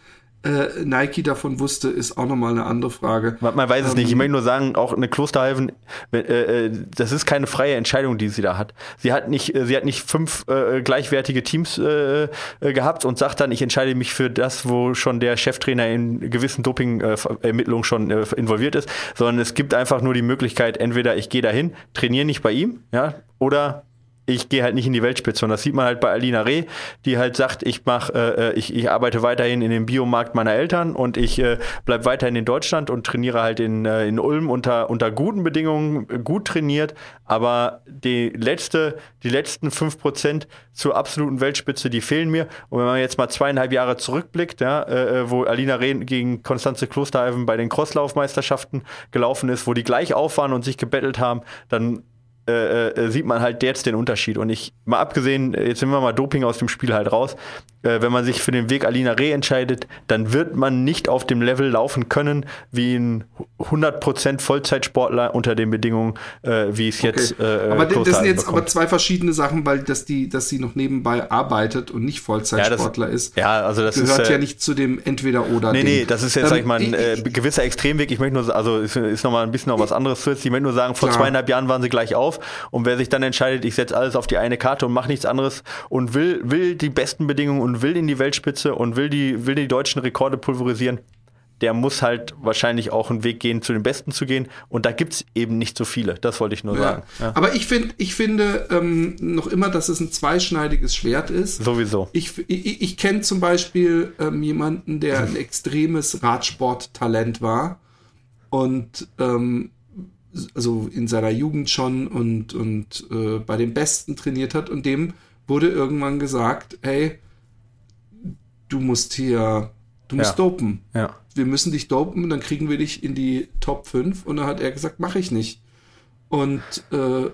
äh, Nike davon wusste, ist auch nochmal eine andere Frage. Man weiß es ähm, nicht. Ich möchte nur sagen, auch eine Klosterhalfen, äh, äh, das ist keine freie Entscheidung, die sie da hat. Sie hat nicht, äh, sie hat nicht fünf äh, gleichwertige Teams äh, gehabt und sagt dann, ich entscheide mich für das, wo schon der Cheftrainer in gewissen Doping-Ermittlungen schon involviert ist, sondern es gibt einfach nur die Möglichkeit, entweder ich gehe dahin, trainiere nicht bei ihm, ja, oder ich gehe halt nicht in die Weltspitze. Und das sieht man halt bei Alina Reh, die halt sagt, ich mach, äh, ich, ich arbeite weiterhin in dem Biomarkt meiner Eltern und ich äh, bleibe weiterhin in Deutschland und trainiere halt in, äh, in Ulm unter, unter guten Bedingungen, gut trainiert. Aber die letzte, die letzten fünf Prozent zur absoluten Weltspitze, die fehlen mir. Und wenn man jetzt mal zweieinhalb Jahre zurückblickt, ja, äh, äh wo Alina Reh gegen Konstanze Klosterhalfen bei den Crosslaufmeisterschaften gelaufen ist, wo die gleich auf waren und sich gebettelt haben, dann äh, äh, sieht man halt jetzt den Unterschied. Und ich, mal abgesehen, jetzt sind wir mal Doping aus dem Spiel halt raus, äh, wenn man sich für den Weg Alina Reh entscheidet, dann wird man nicht auf dem Level laufen können, wie ein 100% Vollzeitsportler unter den Bedingungen, äh, wie es okay. jetzt äh, Aber das sind jetzt bekommt. aber zwei verschiedene Sachen, weil dass die, dass sie noch nebenbei arbeitet und nicht Vollzeitsportler ja, das, ist. Ja, also das gehört ist, ja nicht zu dem Entweder-Oder. Nee, nee, das ist jetzt, ähm, sag ich mal, ein äh, gewisser Extremweg. Ich möchte nur, also ist, ist noch mal ein bisschen noch was anderes. Ich möchte nur sagen, vor klar. zweieinhalb Jahren waren sie gleich auf und wer sich dann entscheidet, ich setze alles auf die eine Karte und mache nichts anderes und will, will die besten Bedingungen und will in die Weltspitze und will die, will die deutschen Rekorde pulverisieren, der muss halt wahrscheinlich auch einen Weg gehen, zu den Besten zu gehen. Und da gibt es eben nicht so viele. Das wollte ich nur ja. sagen. Ja. Aber ich, find, ich finde ähm, noch immer, dass es ein zweischneidiges Schwert ist. Sowieso. Ich, ich, ich kenne zum Beispiel ähm, jemanden, der ein extremes Radsporttalent war. Und ähm, also in seiner Jugend schon und, und äh, bei den Besten trainiert hat und dem wurde irgendwann gesagt, hey, du musst hier, du musst ja. dopen. Ja. Wir müssen dich dopen und dann kriegen wir dich in die Top 5 und dann hat er gesagt, mache ich nicht. Und äh,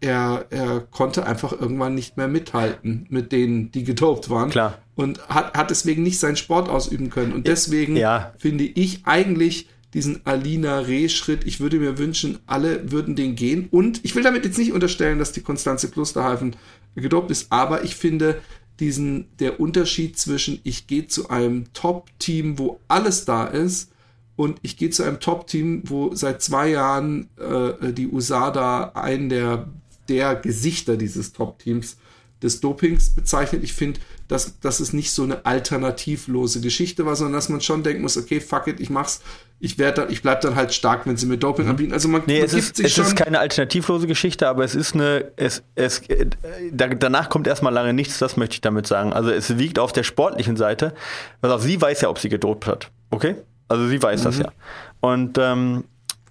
er, er konnte einfach irgendwann nicht mehr mithalten mit denen, die gedopt waren. Klar. Und hat, hat deswegen nicht seinen Sport ausüben können. Und deswegen ja. finde ich eigentlich diesen Alina Reh-Schritt. Ich würde mir wünschen, alle würden den gehen. Und ich will damit jetzt nicht unterstellen, dass die Konstanze Klosterhalfen gedopt ist, aber ich finde diesen, der Unterschied zwischen ich gehe zu einem Top-Team, wo alles da ist, und ich gehe zu einem Top-Team, wo seit zwei Jahren äh, die USADA einen der, der Gesichter dieses Top-Teams des Dopings bezeichnet. Ich finde, dass, dass es nicht so eine alternativlose Geschichte war, sondern dass man schon denken muss, okay, fuck it, ich mach's, ich werde ich bleib dann halt stark, wenn sie mir Doping mhm. anbieten. Also man, nee, man es ist, es ist keine alternativlose Geschichte, aber es ist eine, es, es, äh, danach kommt erstmal lange nichts, das möchte ich damit sagen. Also es wiegt auf der sportlichen Seite, also sie weiß ja, ob sie gedopt hat, okay? Also sie weiß mhm. das ja. Und ähm,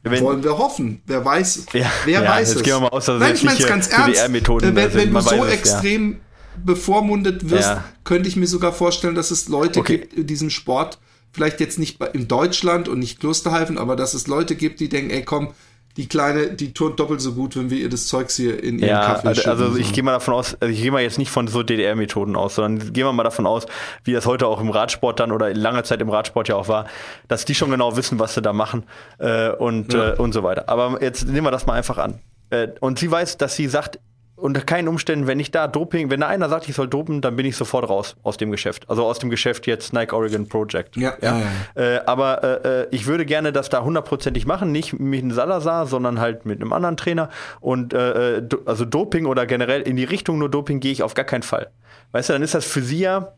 wenn, Wollen wir hoffen. Wer weiß, ja, wer ja, weiß jetzt es. Gehen wir mal aus, dass Nein, ich meine es ganz ernst. Wenn, wenn du so extrem ja. bevormundet wirst, könnte ich mir sogar vorstellen, dass es Leute okay. gibt in diesem Sport, vielleicht jetzt nicht in Deutschland und nicht Klosterhalfen, aber dass es Leute gibt, die denken, ey komm, die Kleine, die turnt doppelt so gut, wenn wir ihr das Zeugs hier in ihren ja, Kaffee schütten. Also ich gehe mal davon aus, also ich gehe mal jetzt nicht von so DDR-Methoden aus, sondern gehen wir mal davon aus, wie das heute auch im Radsport dann oder lange Zeit im Radsport ja auch war, dass die schon genau wissen, was sie da machen äh, und, ja. äh, und so weiter. Aber jetzt nehmen wir das mal einfach an. Äh, und sie weiß, dass sie sagt, unter keinen Umständen, wenn ich da Doping, wenn da einer sagt, ich soll dopen, dann bin ich sofort raus aus dem Geschäft. Also aus dem Geschäft jetzt Nike Oregon Project. Ja, ja. ja. Äh, aber äh, äh, ich würde gerne das da hundertprozentig machen, nicht mit einem Salazar, sondern halt mit einem anderen Trainer. Und äh, äh also Doping oder generell in die Richtung nur Doping gehe ich auf gar keinen Fall. Weißt du, dann ist das für sie ja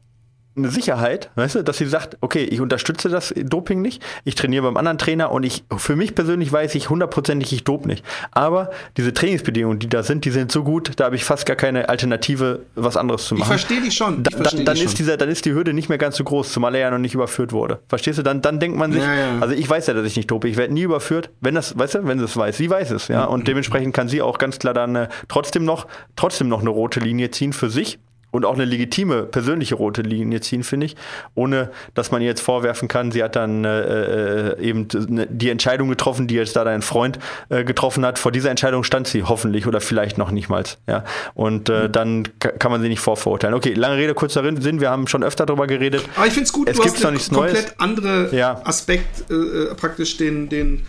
eine Sicherheit, weißt du, dass sie sagt, okay, ich unterstütze das Doping nicht, ich trainiere beim anderen Trainer und ich, für mich persönlich weiß ich hundertprozentig, ich dope nicht. Aber diese Trainingsbedingungen, die da sind, die sind so gut, da habe ich fast gar keine Alternative, was anderes zu machen. Ich verstehe dich schon. Da, dann, dann ist dieser, dann ist die Hürde nicht mehr ganz so groß, zumal er ja noch nicht überführt wurde. Verstehst du? Dann, dann denkt man sich, ja, ja. also ich weiß ja, dass ich nicht dope, ich werde nie überführt, wenn das, weißt du, wenn sie es weiß, sie weiß es, ja, und dementsprechend kann sie auch ganz klar dann äh, trotzdem noch, trotzdem noch eine rote Linie ziehen für sich und auch eine legitime persönliche rote Linie ziehen, finde ich, ohne dass man ihr jetzt vorwerfen kann, sie hat dann äh, äh eben die Entscheidung getroffen, die jetzt da dein Freund äh, getroffen hat. Vor dieser Entscheidung stand sie hoffentlich oder vielleicht noch nicht mal. Ja? Und äh, mhm. dann kann man sie nicht vorverurteilen. Okay, lange Rede, kurzer Sinn, wir haben schon öfter darüber geredet. Aber ich finde es gut, es gibt noch nichts komplett Neues. andere ja. Aspekt, äh, äh, praktisch den, den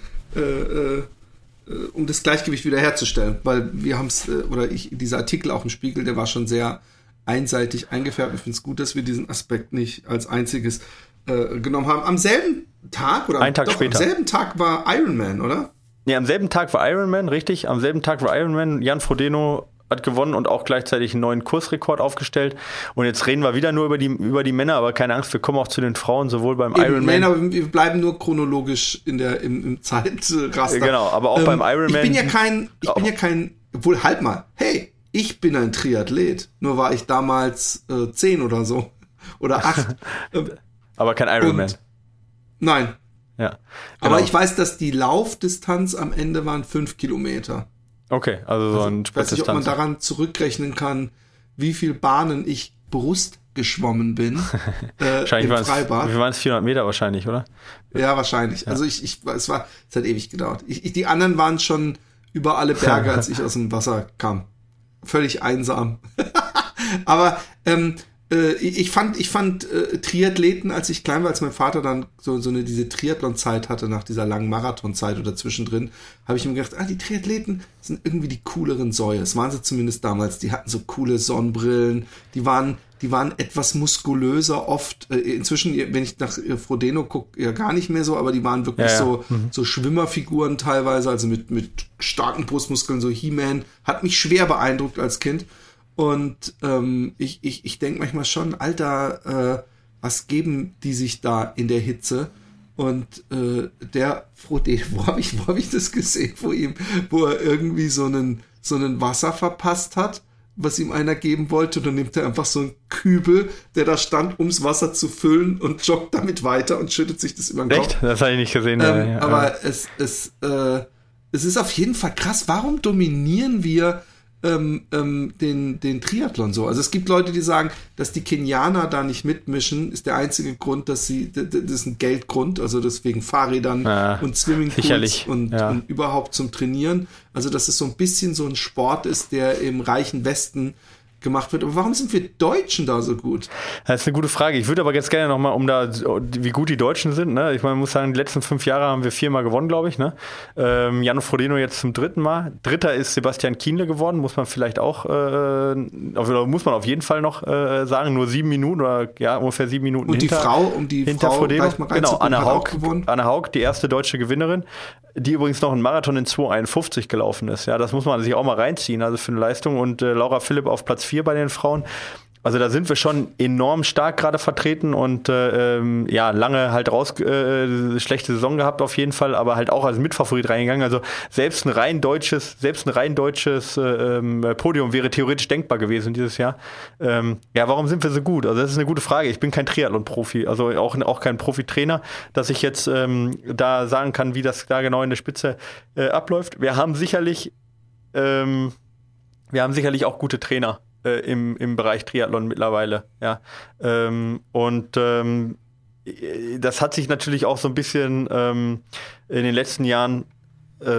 um das Gleichgewicht wiederherzustellen, weil wir haben es, oder ich, dieser Artikel auch im Spiegel, der war schon sehr einseitig eingefärbt. Ich finde es gut, dass wir diesen Aspekt nicht als einziges äh, genommen haben. Am selben Tag oder Ein Tag doch, später. am selben Tag war Iron Man, oder? Nee, am selben Tag war Iron Man, richtig. Am selben Tag war Iron Man. Jan Frodeno hat gewonnen und auch gleichzeitig einen neuen Kursrekord aufgestellt. Und jetzt reden wir wieder nur über die, über die Männer, aber keine Angst, wir kommen auch zu den Frauen, sowohl beim Ironman. Männer, wir bleiben nur chronologisch in der, im, im Zeitraster. Genau, aber auch ähm, beim Ironman. Ich bin ja kein, ich bin ja kein, obwohl halt mal, hey, ich bin ein Triathlet. Nur war ich damals äh, zehn oder so. Oder acht. Aber kein Ironman. Nein. Ja. Genau. Aber ich weiß, dass die Laufdistanz am Ende waren fünf Kilometer. Okay, also so ein Ich weiß nicht, ob man daran zurückrechnen kann, wie viel Bahnen ich Brust geschwommen bin äh, Wahrscheinlich im waren es, Freibad. wie waren es 400 Meter wahrscheinlich, oder? Ja, wahrscheinlich. Also ich, ich, es war, es hat ewig gedauert. Ich, ich, die anderen waren schon über alle Berge, als ich aus dem Wasser kam. Völlig einsam. Aber ähm, äh, ich fand, ich fand äh, Triathleten, als ich klein war, als mein Vater dann so, so eine diese Triathlon-Zeit hatte, nach dieser langen Marathonzeit oder zwischendrin, habe ich mir gedacht, ah, die Triathleten sind irgendwie die cooleren Säue. Das waren sie zumindest damals. Die hatten so coole Sonnenbrillen, die waren, die waren etwas muskulöser oft. Äh, inzwischen, wenn ich nach äh, Frodeno gucke, ja gar nicht mehr so, aber die waren wirklich Ja, ja. so, so Schwimmerfiguren teilweise, also mit, mit starken Brustmuskeln, so He-Man. Hat mich schwer beeindruckt als Kind. Und ähm, ich, ich, ich denke manchmal schon, Alter, äh, was geben die sich da in der Hitze? Und äh, der Frodeno, wo habe ich, wo hab ich das gesehen, wo ihm, wo er irgendwie so einen, so einen Wasser verpasst hat, was ihm einer geben wollte, und dann nimmt er einfach so einen Kübel, der da stand, ums Wasser zu füllen und joggt damit weiter und schüttet sich das über den Kopf. Echt? Das habe ich nicht gesehen. Ähm, ja, aber es, es, äh, es ist auf jeden Fall krass. Warum dominieren wir ähm, ähm, den, den Triathlon so? Also es gibt Leute, die sagen, dass die Kenianer da nicht mitmischen, ist der einzige Grund, dass sie, das ist ein Geldgrund, also deswegen Fahrrädern Ja, und Swimmingpools und, ja. und überhaupt zum Trainieren. Also dass es so ein bisschen so ein Sport ist, der im reichen Westen gemacht wird. Aber warum sind wir Deutschen da so gut? Das ist eine gute Frage. Ich würde aber jetzt gerne nochmal, um da, wie gut die Deutschen sind, ne? Ich meine, man muss sagen, die letzten fünf Jahre haben wir viermal gewonnen, glaube ich, ne? Ähm, Jan Frodeno jetzt zum dritten Mal. Dritter ist Sebastian Kienle geworden, muss man vielleicht auch, äh, muss man auf jeden Fall noch äh, sagen, nur sieben Minuten oder ja, ungefähr sieben Minuten Und die hinter, Frau, um die hinter Frau Frodeno. mal Genau, Anne Haug, gewonnen. Anne Haug, die erste deutsche Gewinnerin, die übrigens noch einen Marathon in 2,51 gelaufen ist. Ja, das muss man sich auch mal reinziehen, also für eine Leistung. Und äh, Laura Philipp auf Platz 4 bei den Frauen. Also da sind wir schon enorm stark gerade vertreten und äh, ähm, ja, lange halt raus äh, schlechte Saison gehabt auf jeden Fall, aber halt auch als Mitfavorit reingegangen. Also selbst ein rein deutsches, selbst ein rein deutsches äh, ähm, Podium wäre theoretisch denkbar gewesen dieses Jahr. Ähm, ja, warum sind wir so gut? Also das ist eine gute Frage. Ich bin kein Triathlon-Profi, also auch, auch kein Profitrainer, dass ich jetzt ähm, da sagen kann, wie das da genau in der Spitze äh, abläuft. Wir haben sicherlich ähm, wir haben sicherlich auch gute Trainer äh, im, im Bereich Triathlon mittlerweile, ja. Ähm, und ähm, äh, das hat sich natürlich auch so ein bisschen ähm, in den letzten Jahren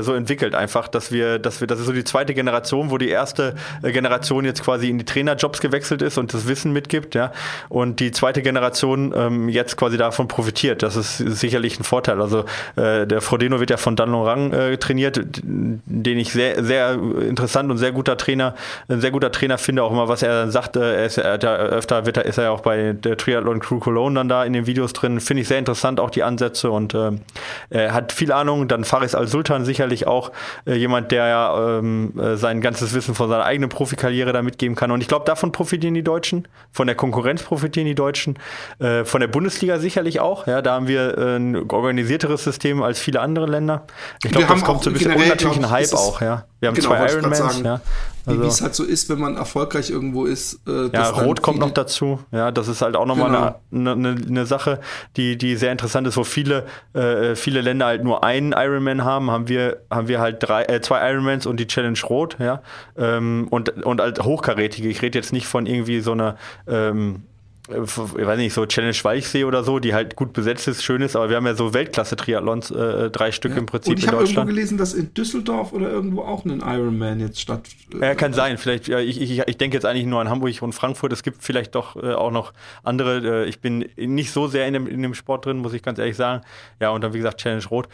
so entwickelt einfach, dass wir, dass wir, das ist so die zweite Generation, wo die erste äh, Generation jetzt quasi in die Trainerjobs gewechselt ist und das Wissen mitgibt, ja. Und die zweite Generation ähm, jetzt quasi davon profitiert. Das ist sicherlich ein Vorteil. Also äh, der Frodeno wird ja von Dan Lorang äh, trainiert, den ich sehr, sehr interessant und sehr guter Trainer, ein sehr guter Trainer finde, auch immer, was er sagt. Äh, er ist, er ja öfter wird er, ist er ja auch bei der Triathlon Crew Cologne dann da in den Videos drin. Finde ich sehr interessant, auch die Ansätze und ähm, er hat viel Ahnung. Dann Faris Al-Sultan sicherlich auch äh, jemand, der ja ähm, äh, sein ganzes Wissen von seiner eigenen Profikarriere da mitgeben kann. Und ich glaube, davon profitieren die Deutschen, von der Konkurrenz profitieren die Deutschen, äh, von der Bundesliga sicherlich auch. Ja, da haben wir äh, ein organisierteres System als viele andere Länder. Ich glaube, das kommt so ein bisschen ich, Hype auch, ja. Wir haben Genau, zwei Ironmans, ja. Wie Also- wie es halt so ist, wenn man erfolgreich irgendwo ist. Äh, Ja, Rot kommt noch dazu. Ja, das ist halt auch nochmal Genau. eine, eine, eine Sache, die, die sehr interessant ist, wo viele, äh, viele Länder halt nur einen Ironman haben, haben wir, haben wir halt drei, äh, zwei Ironmans und die Challenge Rot, ja. Ähm, und, und halt hochkarätige. Ich rede jetzt nicht von irgendwie so einer ähm, äh, ich weiß nicht, so Challenge Weichsee oder so, die halt gut besetzt ist, schön ist, aber wir haben ja so Weltklasse-Triathlons, äh, drei Stück im Prinzip Und ich in habe irgendwo Deutschland. gelesen, dass in Düsseldorf oder irgendwo auch ein Ironman jetzt statt. äh, Ja, kann sein. Vielleicht, ja, ich, ich, ich denke jetzt eigentlich nur an Hamburg und Frankfurt. Es gibt vielleicht doch äh, auch noch andere. Äh, ich bin nicht so sehr in dem, in dem Sport drin, muss ich ganz ehrlich sagen. Ja, und dann, wie gesagt, Challenge Rot.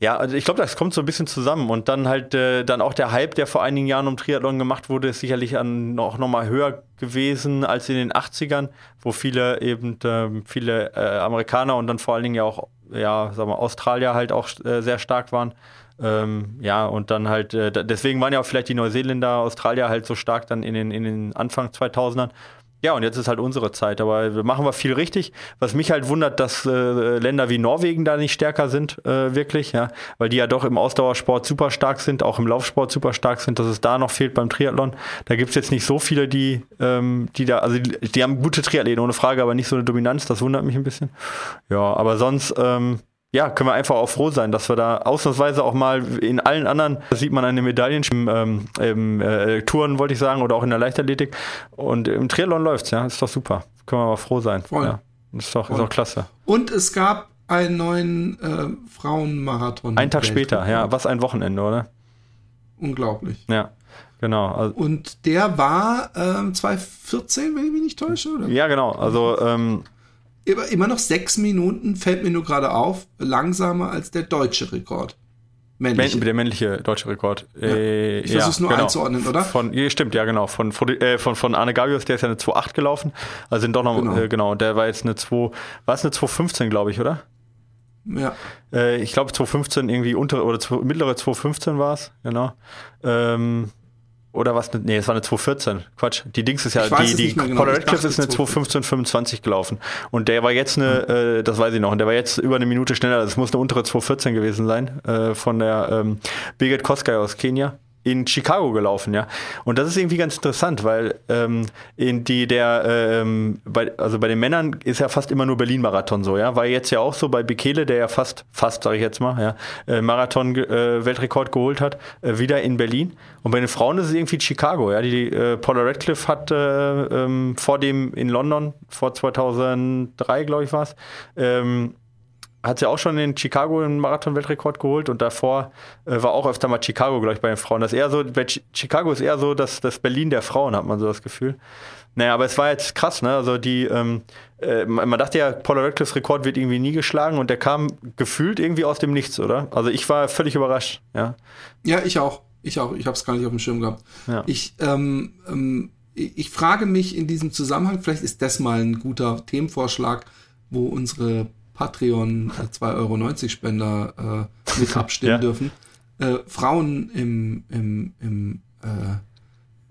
Ja, also ich glaube, das kommt so ein bisschen zusammen. Und dann halt äh, dann auch der Hype, der vor einigen Jahren um Triathlon gemacht wurde, ist sicherlich an, auch nochmal höher gewesen als in den 80ern, wo viele eben ähm, viele äh, Amerikaner und dann vor allen Dingen ja auch, ja, sagen wir, Australier halt auch äh, sehr stark waren. Ähm, ja, und dann halt, äh, deswegen waren ja auch vielleicht die Neuseeländer, Australier halt so stark dann in den, in den Anfang 2000ern. Ja, und jetzt ist halt unsere Zeit. Aber machen wir viel richtig. Was mich halt wundert, dass äh, Länder wie Norwegen da nicht stärker sind, äh, wirklich, ja, weil die ja doch im Ausdauersport super stark sind, auch im Laufsport super stark sind, dass es da noch fehlt beim Triathlon. Da gibt es jetzt nicht so viele, die, ähm, die da, also die, die, haben gute Triathleten, ohne Frage, aber nicht so eine Dominanz, das wundert mich ein bisschen. Ja, aber sonst, ähm, ja, können wir einfach auch froh sein, dass wir da ausnahmsweise auch mal in allen anderen, das sieht man an den Medaillen, ähm, im äh, Touren wollte ich sagen, oder auch in der Leichtathletik. Und im Triathlon läuft's, ja, ist doch super. Können wir mal froh sein. Voll. Ja, ist doch, Voll. ist doch klasse. Und es gab einen neuen äh, Frauenmarathon. Ein Tag später, ja, was ein Wochenende, oder? Unglaublich. Ja. Genau. Also, und der war ähm, 2014, wenn ich mich nicht täusche, oder? Ja, genau. Also ähm, immer, noch sechs Minuten, fällt mir nur gerade auf, langsamer als der deutsche Rekord. Männliche. Der männliche deutsche Rekord. Ja. Äh, ich versuche es nur genau. einzuordnen, oder? Von, ja, stimmt, ja, genau. Von, äh, von, von Arne Gavius, der ist ja eine 2.8 gelaufen. Also sind doch noch, genau. Äh, genau, der war jetzt eine 2, war es eine 2.15, glaube ich, oder? Ja. Äh, ich glaube 2.15 irgendwie untere oder 2, mittlere 2.15 war es, genau. Ähm, oder was? Nee, es war eine 214. Quatsch. Die Dings ist ja, die, die genau. Paul Radcliffe ist eine 215,25 gelaufen. Und der war jetzt eine, mhm. äh, das weiß ich noch, und der war jetzt über eine Minute schneller. Das muss eine untere 214 gewesen sein, äh, von der ähm, Birgit Koskay aus Kenia in Chicago gelaufen, ja. Und das ist irgendwie ganz interessant, weil ähm, in die der, ähm, bei, also bei den Männern ist ja fast immer nur Berlin-Marathon so, ja. War jetzt ja auch so bei Bekele, der ja fast, fast sage ich jetzt mal, ja, äh, Marathon-Weltrekord äh, geholt hat, äh, wieder in Berlin. Und bei den Frauen ist es irgendwie Chicago, ja. Die äh, Paula Radcliffe hat äh, ähm, vor dem in London, vor 2003, glaube ich, war es, ähm, hat sie auch schon in Chicago einen Marathon-Weltrekord geholt und davor äh, war auch öfter mal Chicago, glaube ich, bei den Frauen. Das ist eher so, bei Chicago ist eher so das, das Berlin der Frauen, hat man so das Gefühl. Naja, aber es war jetzt krass, ne? Also die, ähm, äh, man dachte ja, Paula Radcliffe's Rekord wird irgendwie nie geschlagen und der kam gefühlt irgendwie aus dem Nichts, oder? Also ich war völlig überrascht, ja. Ja, ich auch. Ich auch. Ich habe es gar nicht auf dem Schirm gehabt. Ja. Ich, ähm, ähm, ich frage mich in diesem Zusammenhang, vielleicht ist das mal ein guter Themenvorschlag, wo unsere Patreon 2,90 Euro Spender äh, mit abstimmen ja. dürfen. Äh, Frauen im, im, im äh,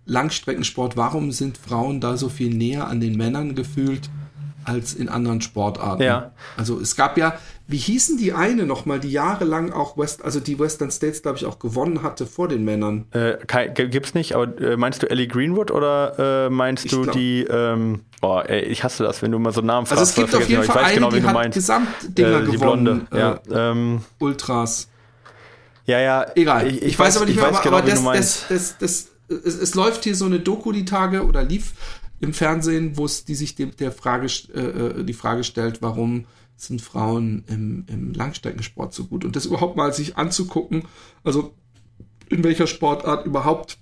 Langstreckensport, warum sind Frauen da so viel näher an den Männern gefühlt als in anderen Sportarten? Ja. Also es gab ja, wie hießen die eine nochmal, die jahrelang auch West, also die Western States, glaube ich, auch gewonnen hatte vor den Männern? Äh, gibt's nicht, aber äh, meinst du Ellie Greenwood oder äh, meinst ich du glaub, die ähm, Boah, ey, ich hasse das, wenn du mal so Namen fragst. Also es gibt auf jeden Fall eine, genau, die hat Gesamtdinger äh, gewonnen. Blonde, ja. Äh, ähm, Ultras. Ja, ja. Egal. Ich, ich, ich weiß, weiß, aber nicht mehr, aber, genau, aber das, das, das, das, es, es, läuft hier so eine Doku die Tage oder lief im Fernsehen, wo es die sich dem, der Frage, äh, äh, die Frage stellt, warum sind Frauen im, im Langstreckensport so gut? Und das überhaupt mal sich anzugucken, also in welcher Sportart überhaupt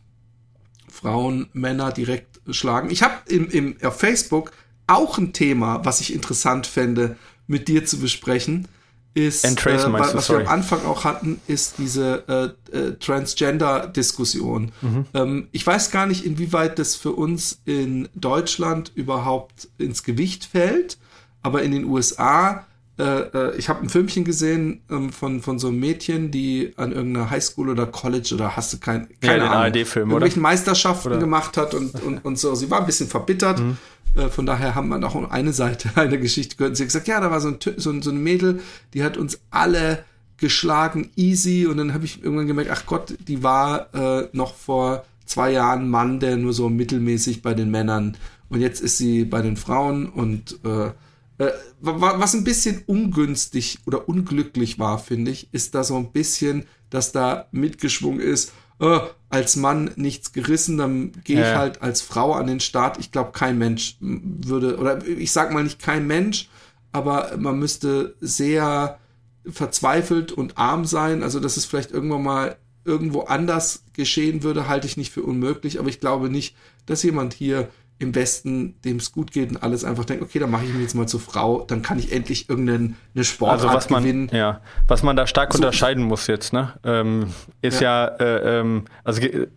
Frauen Männer direkt schlagen. Ich habe im, im, auf Facebook auch ein Thema, was ich interessant fände, mit dir zu besprechen, ist, äh, was, was wir am Anfang auch hatten, ist diese äh, äh, Transgender-Diskussion. Mhm. Ähm, ich weiß gar nicht, inwieweit das für uns in Deutschland überhaupt ins Gewicht fällt, aber in den USA äh, äh, ich habe ein Filmchen gesehen ähm, von, von so einem Mädchen, die an irgendeiner Highschool oder College oder hast du kein, keine ja, Ahnung, irgendwelchen Meisterschaften oder? gemacht hat und, und, und so. Sie war ein bisschen verbittert. Mhm. Äh, von daher haben wir auch eine Seite eine Geschichte gehört. Sie hat gesagt, ja, da war so ein, so ein, so ein Mädel, die hat uns alle geschlagen, easy. Und dann habe ich irgendwann gemerkt, ach Gott, die war äh, noch vor zwei Jahren Mann, der nur so mittelmäßig bei den Männern. Und jetzt ist sie bei den Frauen und äh, was ein bisschen ungünstig oder unglücklich war, finde ich, ist da so ein bisschen, dass da mitgeschwungen ist, äh, als Mann nichts gerissen, dann gehe ich halt als Frau an den Start. Ich glaube, kein Mensch würde, oder ich sag mal nicht kein Mensch, aber man müsste sehr verzweifelt und arm sein. Also, dass es vielleicht irgendwann mal irgendwo anders geschehen würde, halte ich nicht für unmöglich, aber ich glaube nicht, dass jemand hier im Westen, dem es gut geht und alles einfach denkt, okay, dann mache ich mich jetzt mal zur Frau, dann kann ich endlich irgendeine Sportart also was man, gewinnen. Ja, was man da stark so. unterscheiden muss jetzt, ne, ähm, ist ja, ja äh, ähm, also äh,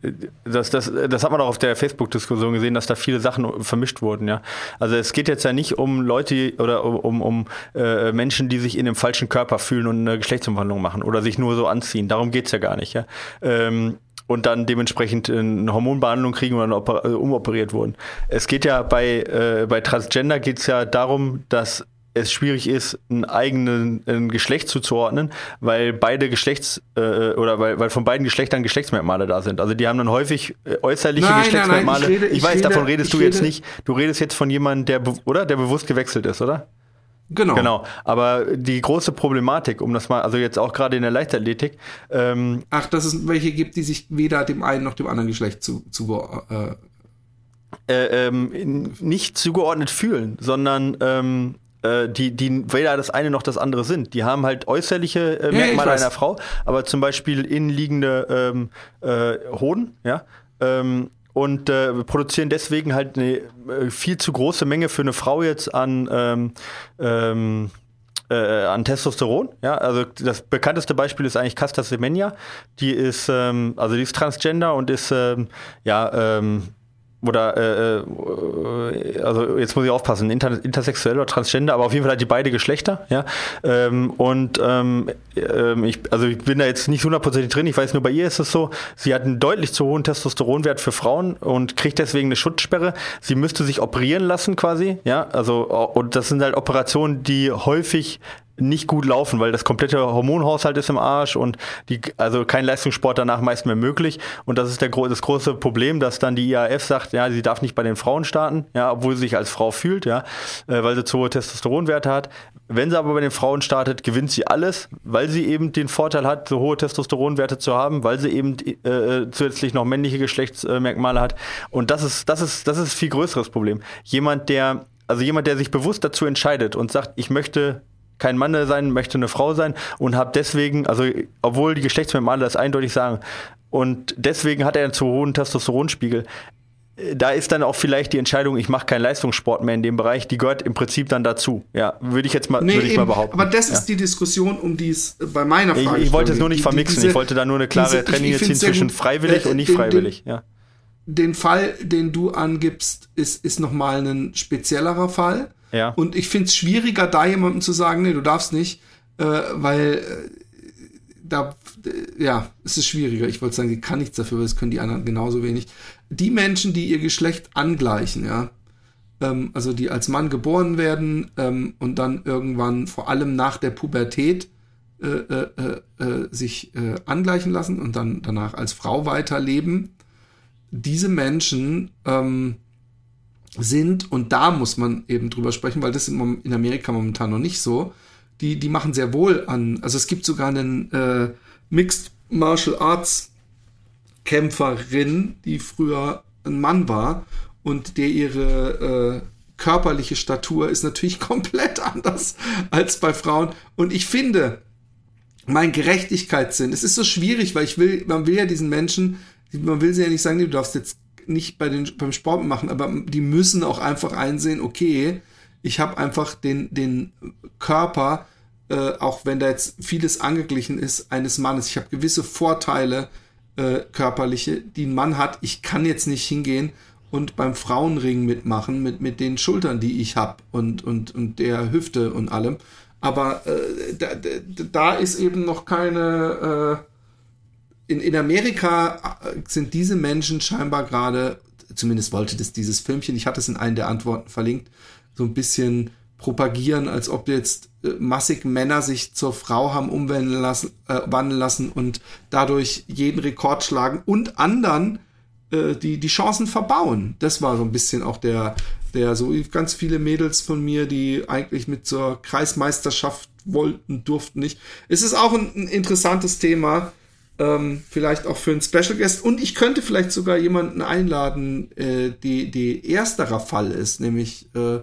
das, das, das hat man auch auf der Facebook-Diskussion gesehen, dass da viele Sachen vermischt wurden, ja. Also es geht jetzt ja nicht um Leute oder um, um, um äh, Menschen, die sich in dem falschen Körper fühlen und eine Geschlechtsumwandlung machen oder sich nur so anziehen. Darum geht's ja gar nicht, ja. Ähm, und dann dementsprechend eine Hormonbehandlung kriegen oder Oper äh, umoperiert wurden. Es geht ja bei, äh, bei Transgender geht es ja darum, dass es schwierig ist, ein eigenes ein Geschlecht zuzuordnen, weil beide Geschlechts äh, oder weil, weil von beiden Geschlechtern Geschlechtsmerkmale da sind. Also die haben dann häufig äh, äußerliche nein, Geschlechtsmerkmale. Nein, nein, ich, rede, ich, ich, weiß, rede, davon redest du rede, jetzt nicht. Du redest jetzt von jemandem, der oder der bewusst gewechselt ist, oder? Genau. Genau. Aber die große Problematik, um das mal, also jetzt auch gerade in der Leichtathletik. Ähm, Ach, dass es welche gibt, die sich weder dem einen noch dem anderen Geschlecht zu, zu äh, äh, ähm, nicht zugeordnet fühlen, sondern ähm, äh, die, die weder das eine noch das andere sind. Die haben halt äußerliche äh, Merkmale ja, einer Frau, aber zum Beispiel innenliegende ähm, äh, Hoden, ja. Und äh, produzieren deswegen halt eine äh, viel zu große Menge für eine Frau jetzt an ähm, ähm, äh, an Testosteron. Ja, also das bekannteste Beispiel ist eigentlich Casta Semenya. Die ist ähm, also die ist transgender und ist ähm, ja ähm, oder äh, äh, also jetzt muss ich aufpassen, inter, intersexuell oder transgender, aber auf jeden Fall hat die beide Geschlechter, ja. Ähm, und ähm, ähm, ich, also ich bin da jetzt nicht hundertprozentig drin, ich weiß nur, bei ihr ist es so, sie hat einen deutlich zu hohen Testosteronwert für Frauen und kriegt deswegen eine Schutzsperre. Sie müsste sich operieren lassen quasi, ja. Also und das sind halt Operationen, die häufig nicht gut laufen, weil das komplette Hormonhaushalt ist im Arsch und die, also kein Leistungssport danach meist mehr möglich. Und das ist der, das große Problem, dass dann die IAF sagt, ja, sie darf nicht bei den Frauen starten, ja, obwohl sie sich als Frau fühlt, ja, äh, weil sie zu hohe Testosteronwerte hat. Wenn sie aber bei den Frauen startet, gewinnt sie alles, weil sie eben den Vorteil hat, so hohe Testosteronwerte zu haben, weil sie eben äh, zusätzlich noch männliche Geschlechtsmerkmale hat. Und das ist, das ist, das ist ein viel größeres Problem. Jemand, der also jemand, der sich bewusst dazu entscheidet und sagt, ich möchte kein Mann sein, möchte eine Frau sein und habe deswegen, also obwohl die Geschlechtsmerkmale das eindeutig sagen, und deswegen hat er einen zu hohen Testosteronspiegel. Da ist dann auch vielleicht die Entscheidung, ich mache keinen Leistungssport mehr in dem Bereich, die gehört im Prinzip dann dazu. Ja, würde ich jetzt mal, nee, würde ich mal behaupten. Aber das ja. ist die Diskussion, um die es bei meiner Frage Ich, ich wollte es nur nicht vermixen, diese, ich wollte da nur eine klare Trennlinie ziehen zwischen freiwillig äh, und nicht den, freiwillig. Den, ja. den Fall, den du angibst, ist, ist nochmal ein speziellerer Fall. Ja. Und ich finde es schwieriger, da jemandem zu sagen, nee, du darfst nicht, äh, weil äh, da, äh, ja, es ist schwieriger. Ich wollte sagen, sie kann nichts dafür, weil das können die anderen genauso wenig. Die Menschen, die ihr Geschlecht angleichen, ja, ähm, also die als Mann geboren werden ähm, und dann irgendwann vor allem nach der Pubertät äh, äh, äh, äh sich äh, angleichen lassen und dann danach als Frau weiterleben, diese Menschen ähm, sind, und da muss man eben drüber sprechen, weil das in Amerika momentan noch nicht so, die, die machen sehr wohl an, also es gibt sogar einen äh, Mixed Martial Arts Kämpferin, die früher ein Mann war und der ihre äh, körperliche Statur ist natürlich komplett anders als bei Frauen. Und ich finde, mein Gerechtigkeitssinn, es ist so schwierig, weil ich will, man will ja diesen Menschen, man will sie ja nicht sagen, du darfst jetzt nicht bei den, beim Sport machen, aber die müssen auch einfach einsehen, okay, ich habe einfach den, den Körper, äh, auch wenn da jetzt vieles angeglichen ist, eines Mannes. Ich habe gewisse Vorteile äh, körperliche, die ein Mann hat. Ich kann jetzt nicht hingehen und beim Frauenring mitmachen mit, mit den Schultern, die ich habe und, und, und der Hüfte und allem. Aber äh, da, da ist eben noch keine äh, in, in Amerika äh, sind diese Menschen scheinbar gerade, zumindest wollte das dieses Filmchen, ich hatte es in einen der Antworten verlinkt, so ein bisschen propagieren, als ob jetzt äh, massig Männer sich zur Frau haben umwandeln lassen, äh, wandeln lassen und dadurch jeden Rekord schlagen und anderen äh, die die Chancen verbauen. Das war so ein bisschen auch der der so ganz viele Mädels von mir, die eigentlich mit zur Kreismeisterschaft wollten, durften nicht. Es ist auch ein, ein interessantes Thema ähm, vielleicht auch für einen Special Guest. Und ich könnte vielleicht sogar jemanden einladen, äh, die, die ersterer Fall ist, nämlich äh,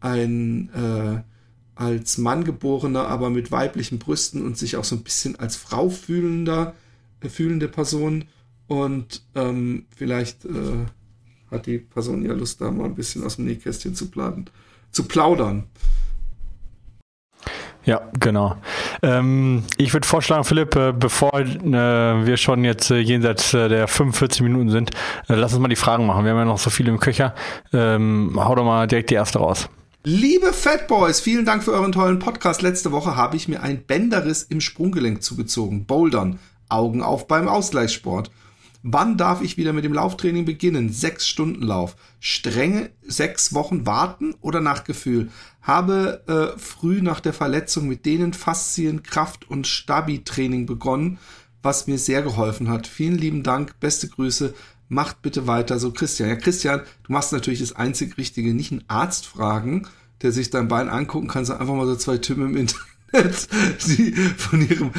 ein äh, als Mann geborener, aber mit weiblichen Brüsten und sich auch so ein bisschen als Frau fühlender, äh, fühlende Person. Und ähm, vielleicht äh, hat die Person ja Lust, da mal ein bisschen aus dem Nähkästchen zu plaudern. Zu plaudern. Ja, genau. Ähm, ich würde vorschlagen, Philipp, äh, bevor äh, wir schon jetzt äh, jenseits äh, der 45 Minuten sind, äh, lass uns mal die Fragen machen. Wir haben ja noch so viele im Köcher. Ähm, hau doch mal direkt die erste raus. Liebe Fat Boys, vielen Dank für euren tollen Podcast. Letzte Woche habe ich mir ein Bänderriss im Sprunggelenk zugezogen. Bouldern. Augen auf beim Ausgleichssport. Wann darf ich wieder mit dem Lauftraining beginnen? Sechs Stunden Lauf. Strenge sechs Wochen warten oder nach Gefühl? Habe äh, früh nach der Verletzung mit denen Faszien, Kraft und Stabi-Training begonnen, was mir sehr geholfen hat. Vielen lieben Dank, beste Grüße. Macht bitte weiter so, Christian. Ja, Christian, du machst natürlich das einzig Richtige. Nicht einen Arzt fragen, der sich dein Bein angucken kann, sondern einfach mal so zwei Typen im Internet die von ihrem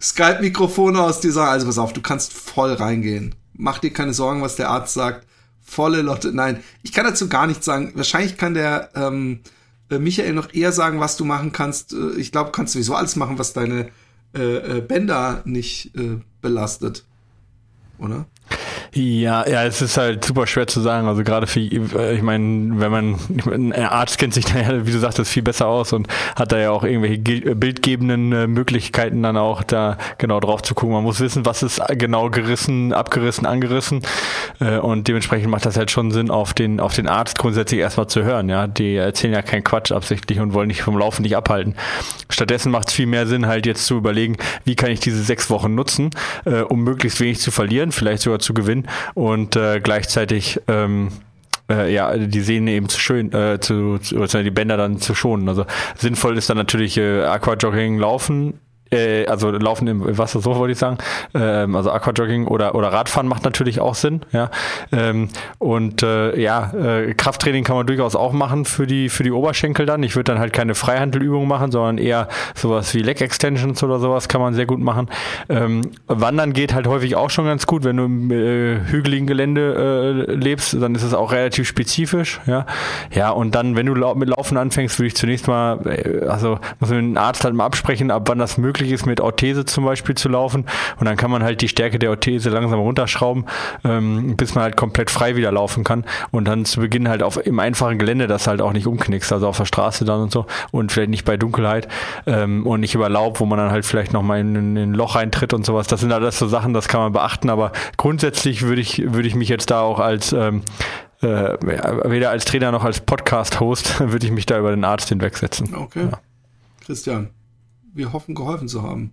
Skype-Mikrofon aus dir sagen, also pass auf, du kannst voll reingehen. Mach dir keine Sorgen, was der Arzt sagt. Volle Lotte. Nein, ich kann dazu gar nichts sagen. Wahrscheinlich kann der ähm, äh, Michael noch eher sagen, was du machen kannst. Äh, ich glaube, kannst sowieso alles machen, was deine äh, äh, Bänder nicht äh, belastet. Oder? Ja, ja, es ist halt super schwer zu sagen. Also gerade für, äh, ich meine, wenn man, ein Arzt kennt sich da ja, wie du sagtest, viel besser aus und hat da ja auch irgendwelche äh, bildgebenden äh, Möglichkeiten dann auch da genau drauf zu gucken. Man muss wissen, was ist genau gerissen, abgerissen, angerissen und dementsprechend macht das halt schon Sinn, auf den, auf den Arzt grundsätzlich erstmal zu hören. Ja, die erzählen ja keinen Quatsch absichtlich und wollen nicht vom Laufen nicht abhalten. Stattdessen macht es viel mehr Sinn, halt jetzt zu überlegen, wie kann ich diese sechs Wochen nutzen, um möglichst wenig zu verlieren, vielleicht sogar zu gewinnen und äh, gleichzeitig ähm, äh, ja, die Sehne eben zu schön, äh, zu, zu, die Bänder dann zu schonen. Also sinnvoll ist dann natürlich äh, Aquajogging laufen, äh, also Laufen im Wasser, so wollte ich sagen. Ähm, also Aquajogging oder, oder Radfahren macht natürlich auch Sinn, ja. Ähm, und äh, ja, äh, Krafttraining kann man durchaus auch machen für die, für die Oberschenkel dann. Ich würde dann halt keine Freihandelübung machen, sondern eher sowas wie Leg Extensions oder sowas kann man sehr gut machen. Ähm, Wandern geht halt häufig auch schon ganz gut, wenn du im äh, hügeligen Gelände äh, lebst, dann ist es auch relativ spezifisch, ja. Ja, und dann, wenn du mit Laufen anfängst, würde ich zunächst mal, äh, also muss man mit dem Arzt halt mal absprechen, ab wann das möglich möglich ist, mit Orthese zum Beispiel zu laufen. Und dann kann man halt die Stärke der Orthese langsam runterschrauben, ähm, bis man halt komplett frei wieder laufen kann. Und dann zu Beginn halt auf im einfachen Gelände das halt auch nicht umknickst, also auf der Straße dann und so. Und vielleicht nicht bei Dunkelheit ähm, und nicht über Laub, wo man dann halt vielleicht nochmal in, in, in ein Loch reintritt und sowas. Das sind alles so Sachen, das kann man beachten. Aber grundsätzlich würde ich, würde ich mich jetzt da auch als ähm, äh, weder als Trainer noch als Podcast-Host würde ich mich da über den Arzt hinwegsetzen. Okay. Ja. Christian wir hoffen, geholfen zu haben.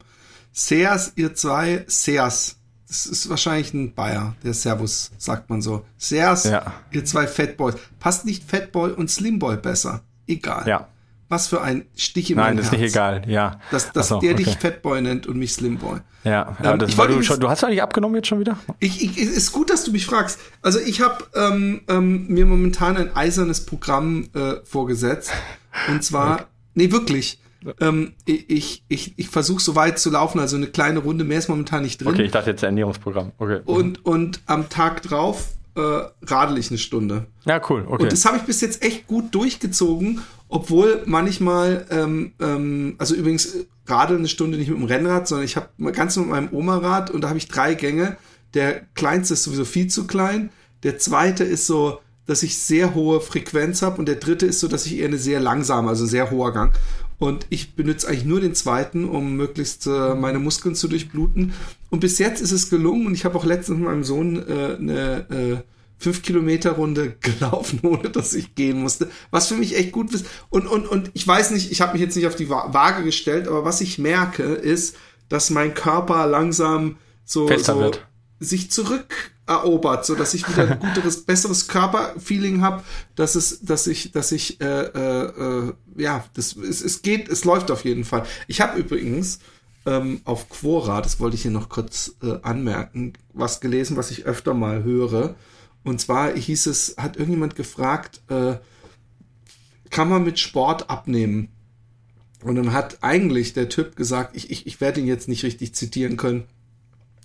Seas, ihr zwei, Seas. Das ist wahrscheinlich ein Bayer, der Servus, sagt man so. Seas, ja. ihr zwei Fatboys. Passt nicht Fatboy und Slimboy besser? Egal. Ja. Was für ein Stich im Nein, das ist nicht egal, ja. Dass, dass so, der okay. dich Fatboy nennt und mich Slimboy. Ja, ja ähm, das ich du, schon, du hast eigentlich abgenommen jetzt schon wieder? Ich, ich, ist gut, dass du mich fragst. Also ich habe ähm, ähm, mir momentan ein eisernes Programm äh, vorgesetzt. Und zwar, okay. nee, wirklich. Ähm, ich ich, ich versuche so weit zu laufen, also eine kleine Runde mehr ist momentan nicht drin. Okay, ich dachte jetzt Ernährungsprogramm. Okay. Und, und am Tag drauf äh, radel ich eine Stunde. Ja, cool. Okay. Und das habe ich bis jetzt echt gut durchgezogen, obwohl manchmal, ähm, ähm, also übrigens radel eine Stunde nicht mit dem Rennrad, sondern ich habe ganz mit meinem Oma-Rad und da habe ich drei Gänge. Der kleinste ist sowieso viel zu klein. Der zweite ist so, dass ich sehr hohe Frequenz habe und der dritte ist so, dass ich eher eine sehr langsame, also sehr hoher Gang. Und ich benutze eigentlich nur den zweiten, um möglichst äh, meine Muskeln zu durchbluten. Und bis jetzt ist es gelungen und ich habe auch letztens mit meinem Sohn äh, eine äh, 5 Kilometer Runde gelaufen, ohne dass ich gehen musste. Was für mich echt gut ist. Und, und, und ich weiß nicht, ich habe mich jetzt nicht auf die Waage gestellt, aber was ich merke, ist, dass mein Körper langsam so, so sich zurück erobert, so dass ich wieder ein guteres, besseres Körperfeeling habe, dass es, dass ich, dass ich, äh, äh, ja, das, es, es geht, es läuft auf jeden Fall. Ich habe übrigens ähm, auf Quora, das wollte ich hier noch kurz äh, anmerken, was gelesen, was ich öfter mal höre. Und zwar hieß es, hat irgendjemand gefragt, äh, kann man mit Sport abnehmen? Und dann hat eigentlich der Typ gesagt, ich, ich, ich werde ihn jetzt nicht richtig zitieren können,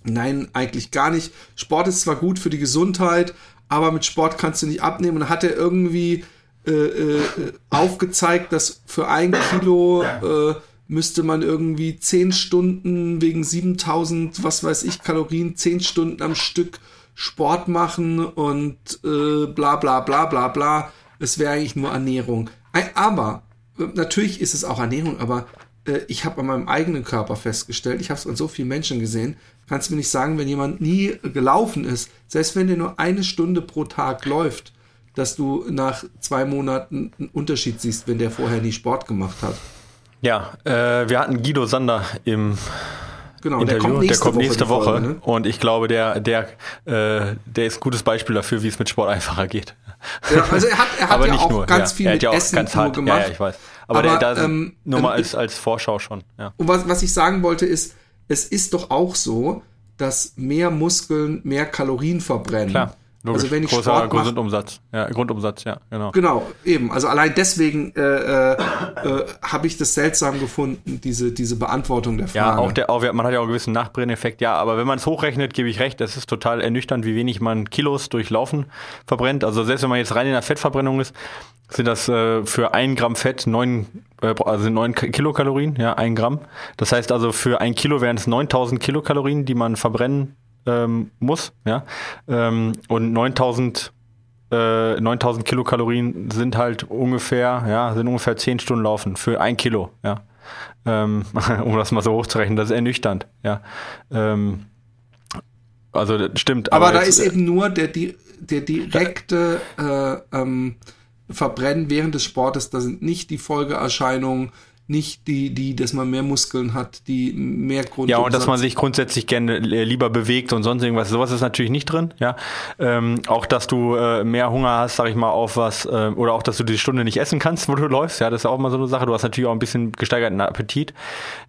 Nein, eigentlich gar nicht. Sport ist zwar gut für die Gesundheit, aber mit Sport kannst du nicht abnehmen. Und dann hat er irgendwie äh, äh, aufgezeigt, dass für ein Kilo äh, müsste man irgendwie zehn Stunden wegen 7000, was weiß ich, Kalorien, zehn Stunden am Stück Sport machen und äh, bla bla bla bla bla. Es wäre eigentlich nur Ernährung. Aber, natürlich ist es auch Ernährung, aber äh, ich habe an meinem eigenen Körper festgestellt, ich habe es an so vielen Menschen gesehen, kannst du mir nicht sagen, wenn jemand nie gelaufen ist, selbst wenn der nur eine Stunde pro Tag läuft, dass du nach zwei Monaten einen Unterschied siehst, wenn der vorher nie Sport gemacht hat. Ja, äh, wir hatten Guido Sander im genau. Interview. Der kommt nächste, der kommt nächste Woche. Folge, ne? Und ich glaube, der, der, äh, der ist ein gutes Beispiel dafür, wie es mit Sport einfacher geht. Ja, also er hat, er hat ja auch nur, ganz ja. viel mit ja Essen ganz hart, gemacht. Ja, ich weiß. Aber, aber der, da ähm, nur mal ähm, als, als Vorschau schon. Ja. Und was, was ich sagen wollte ist, es ist doch auch so, dass mehr Muskeln mehr Kalorien verbrennen. Klar. Logisch. Also wenn ich Großer Sport mach, Grundumsatz, ja, Grundumsatz, ja, genau. Genau, eben. Also allein deswegen äh, äh, äh, habe ich das seltsam gefunden, diese, diese Beantwortung der Frage. Ja, auch der, auch, man hat ja auch einen gewissen Nachbrenneffekt, ja, aber wenn man es hochrechnet, gebe ich recht, es ist total ernüchternd, wie wenig man Kilos durch Laufen verbrennt. Also selbst wenn man jetzt rein in der Fettverbrennung ist, sind das äh, für ein Gramm Fett neun, äh, also neun Kilokalorien, ja, ein Gramm. Das heißt also für ein Kilo wären es 9000 Kilokalorien, die man verbrennen ähm, muss, ja. Ähm, und 9000 äh, 9000 Kilokalorien sind halt ungefähr, ja, sind ungefähr 10 Stunden Laufen für ein Kilo, ja. Ähm, um das mal so hochzurechnen, das ist ernüchternd, ja. Ähm, also das stimmt. Aber, aber da jetzt, ist eben nur der, der direkte äh, ähm, Verbrennen während des Sportes, da sind nicht die Folgeerscheinungen nicht die, die, dass man mehr Muskeln hat, die mehr Grund. Ja, und dass man sich grundsätzlich gerne lieber bewegt und sonst irgendwas. Sowas ist natürlich nicht drin, ja. Ähm, auch, dass du äh, mehr Hunger hast, sag ich mal, auf was, äh, oder auch, dass du die Stunde nicht essen kannst, wo du läufst, ja, das ist auch mal so eine Sache. Du hast natürlich auch ein bisschen gesteigerten Appetit.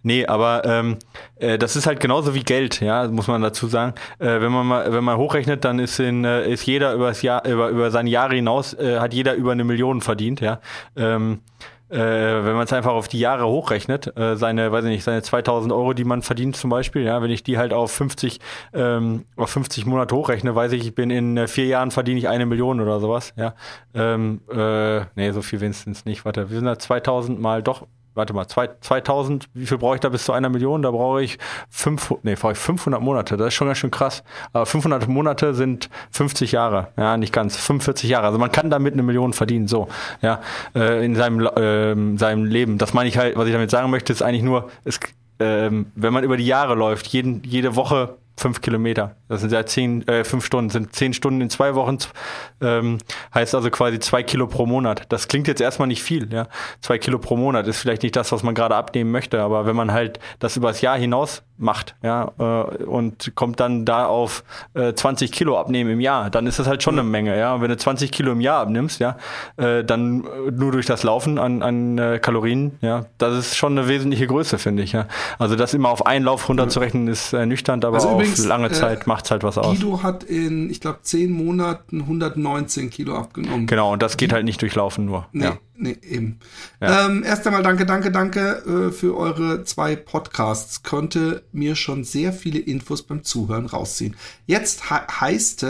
Nee, aber ähm, äh, das ist halt genauso wie Geld, ja, muss man dazu sagen. Äh, wenn man mal, wenn man hochrechnet, dann ist in, äh, ist jeder über das Jahr, über, über seine Jahre hinaus, äh, hat jeder über eine Million verdient, ja. Ähm, äh, wenn man es einfach auf die Jahre hochrechnet, äh, seine, weiß ich nicht, seine 2000 Euro, die man verdient zum Beispiel, ja, wenn ich die halt auf 50, ähm, auf 50 Monate hochrechne, weiß ich, ich bin in äh, vier Jahren verdiene ich eine Million oder sowas, ja. Ähm, äh, nee, so viel wenigstens nicht. Warte, wir sind da 2000 mal doch warte mal, 2000, wie viel brauche ich da bis zu einer Million? Da brauche ich, fünf, nee, brauche ich 500 Monate. Das ist schon ganz schön krass. Aber 500 Monate sind 50 Jahre. Ja, nicht ganz. 45 Jahre. Also man kann damit eine Million verdienen, so. Ja, äh, in seinem, äh, seinem Leben. Das meine ich halt, was ich damit sagen möchte, ist eigentlich nur, es, äh, wenn man über die Jahre läuft, jeden, jede Woche fünf Kilometer. Das sind ja zehn, äh, fünf Stunden, sind zehn Stunden in zwei Wochen, ähm, heißt also quasi zwei Kilo pro Monat. Das klingt jetzt erstmal nicht viel, ja. Zwei Kilo pro Monat ist vielleicht nicht das, was man gerade abnehmen möchte, aber wenn man halt das übers Jahr hinaus macht, ja, äh, und kommt dann da auf äh, 20 Kilo abnehmen im Jahr, dann ist das halt schon eine Menge, ja. Und wenn du 20 Kilo im Jahr abnimmst, ja, äh, dann äh, nur durch das Laufen an, an äh, Kalorien, ja, das ist schon eine wesentliche Größe, finde ich, ja. Also das immer auf einen Lauf runterzurechnen, ist ernüchternd, aber also auf übrigens, lange Zeit äh, macht halt was aus. Guido hat in, ich glaube, zehn Monaten 119 Kilo abgenommen. Genau, und das geht halt nicht durch Laufen nur. Nee, ja. nee eben. Ja. Ähm, erst einmal danke, danke, danke äh, für eure zwei Podcasts. Konnte mir schon sehr viele Infos beim Zuhören rausziehen. Jetzt he heißt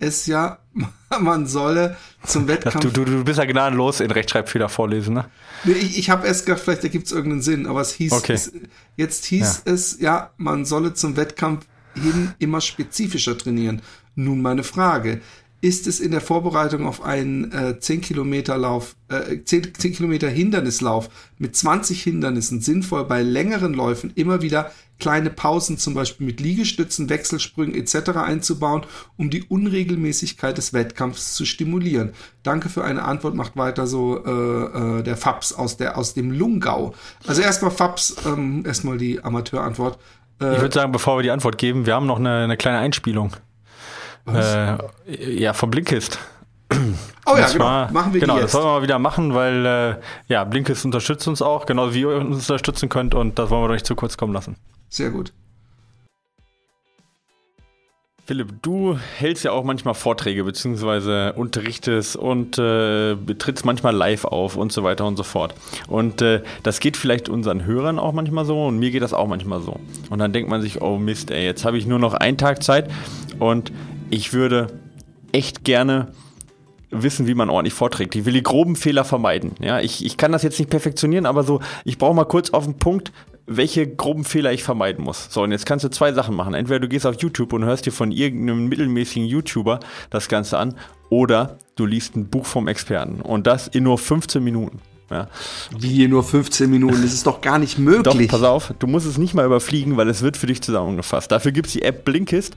es ja, man solle zum Wettkampf. Du, du, du bist ja gnadenlos in Rechtschreibfehler vorlesen, ne? Nee, ich, ich habe erst gedacht, vielleicht ergibt es irgendeinen Sinn, aber es hieß, okay. es, jetzt hieß ja. es, ja, man solle zum Wettkampf hin immer spezifischer trainieren. Nun meine Frage. Ist es in der Vorbereitung auf einen äh, 10 Kilometer Lauf, äh, 10, 10 Kilometer Hindernislauf mit 20 Hindernissen sinnvoll, bei längeren Läufen immer wieder kleine Pausen, zum Beispiel mit Liegestützen, Wechselsprüngen etc. einzubauen, um die Unregelmäßigkeit des Wettkampfs zu stimulieren. Danke für eine Antwort, macht weiter so äh, äh, der Fabs aus, der, aus dem Lungau. Also erstmal Fabs, ähm, erstmal die Amateurantwort. Äh, ich würde sagen, bevor wir die Antwort geben, wir haben noch eine, eine kleine Einspielung. Äh, ja, vom Blinkist. Oh ja, genau. Mal, machen wir Genau, das wollen wir mal wieder machen, weil äh, ja, Blinkist unterstützt uns auch, genauso wie ihr uns unterstützen könnt und das wollen wir doch nicht zu kurz kommen lassen. Sehr gut. Philipp, du hältst ja auch manchmal Vorträge beziehungsweise unterrichtest und äh, betrittst manchmal live auf und so weiter und so fort. Und äh, das geht vielleicht unseren Hörern auch manchmal so und mir geht das auch manchmal so. Und dann denkt man sich, oh Mist, ey, jetzt habe ich nur noch einen Tag Zeit und ich würde echt gerne wissen, wie man ordentlich vorträgt. Ich will die groben Fehler vermeiden. Ja, ich, ich kann das jetzt nicht perfektionieren, aber so, ich brauche mal kurz auf den Punkt, welche groben Fehler ich vermeiden muss. So, und jetzt kannst du zwei Sachen machen. Entweder du gehst auf YouTube und hörst dir von irgendeinem mittelmäßigen YouTuber das Ganze an, oder du liest ein Buch vom Experten. Und das in nur 15 Minuten. Ja. Wie nur 15 Minuten? Das ist doch gar nicht möglich. Doch, pass auf, du musst es nicht mal überfliegen, weil es wird für dich zusammengefasst. Dafür gibt es die App Blinkist.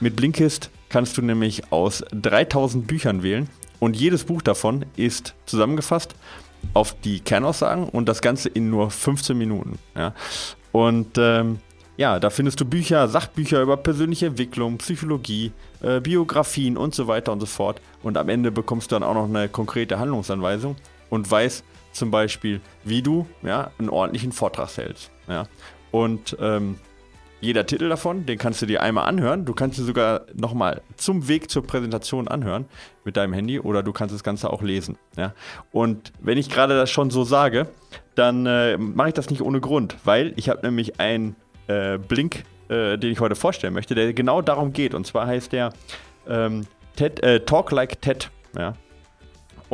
Mit Blinkist kannst du nämlich aus 3000 Büchern wählen und jedes Buch davon ist zusammengefasst auf die Kernaussagen und das Ganze in nur 15 Minuten. Ja. Und ähm, ja, da findest du Bücher, Sachbücher über persönliche Entwicklung, Psychologie, äh, Biografien und so weiter und so fort. Und am Ende bekommst du dann auch noch eine konkrete Handlungsanweisung und weißt zum Beispiel, wie du ja, einen ordentlichen Vortrag hältst. Ja. Und ähm, jeder Titel davon, den kannst du dir einmal anhören. Du kannst ihn sogar nochmal zum Weg zur Präsentation anhören mit deinem Handy oder du kannst das Ganze auch lesen. Ja? Und wenn ich gerade das schon so sage, dann äh, mache ich das nicht ohne Grund, weil ich habe nämlich einen äh, Blink, äh, den ich heute vorstellen möchte, der genau darum geht. Und zwar heißt der ähm, TED, äh, Talk Like TED. Ja?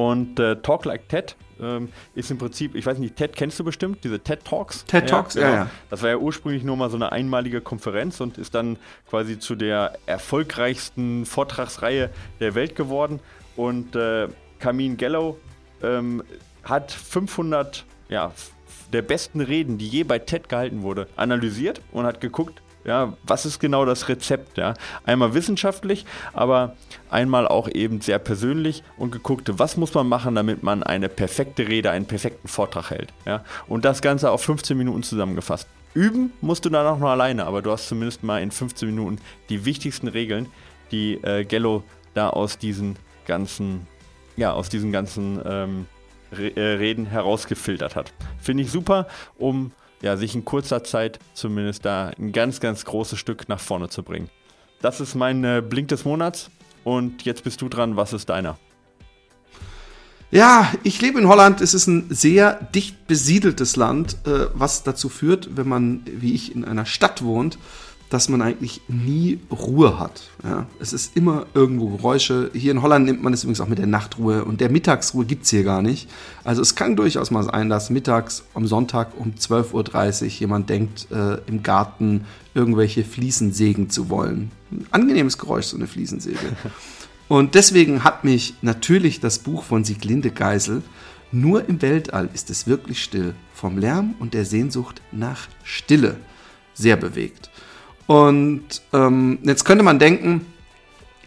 Und äh, Talk Like TED ähm, ist im Prinzip, ich weiß nicht, TED kennst du bestimmt, diese TED Talks. TED Talks, ja, genau. ja, ja. Das war ja ursprünglich nur mal so eine einmalige Konferenz und ist dann quasi zu der erfolgreichsten Vortragsreihe der Welt geworden. Und äh, Camin Gallo ähm, hat 500 ja, der besten Reden, die je bei TED gehalten wurde, analysiert und hat geguckt, ja, was ist genau das Rezept? Ja? Einmal wissenschaftlich, aber einmal auch eben sehr persönlich und geguckt, was muss man machen, damit man eine perfekte Rede, einen perfekten Vortrag hält. Ja? Und das Ganze auf 15 Minuten zusammengefasst. Üben musst du dann auch nur alleine, aber du hast zumindest mal in 15 Minuten die wichtigsten Regeln, die äh, Gello da aus diesen ganzen, ja, aus diesen ganzen ähm, äh, Reden herausgefiltert hat. Finde ich super, um ja, sich in kurzer Zeit zumindest da ein ganz, ganz großes Stück nach vorne zu bringen. Das ist mein äh, Blink des Monats und jetzt bist du dran. Was ist deiner? Ja, ich lebe in Holland. Es ist ein sehr dicht besiedeltes Land, äh, was dazu führt, wenn man wie ich in einer Stadt wohnt, dass man eigentlich nie Ruhe hat. Ja, es ist immer irgendwo Geräusche. Hier in Holland nimmt man es übrigens auch mit der Nachtruhe und der Mittagsruhe gibt es hier gar nicht. Also es kann durchaus mal sein, dass mittags am Sonntag um 12.30 Uhr jemand denkt, äh, im Garten irgendwelche Fliesen sägen zu wollen. Ein angenehmes Geräusch, so eine Fliesensäge. Und deswegen hat mich natürlich das Buch von Sieglinde Geisel nur im Weltall ist es wirklich still, vom Lärm und der Sehnsucht nach Stille sehr bewegt. Und ähm, jetzt könnte man denken,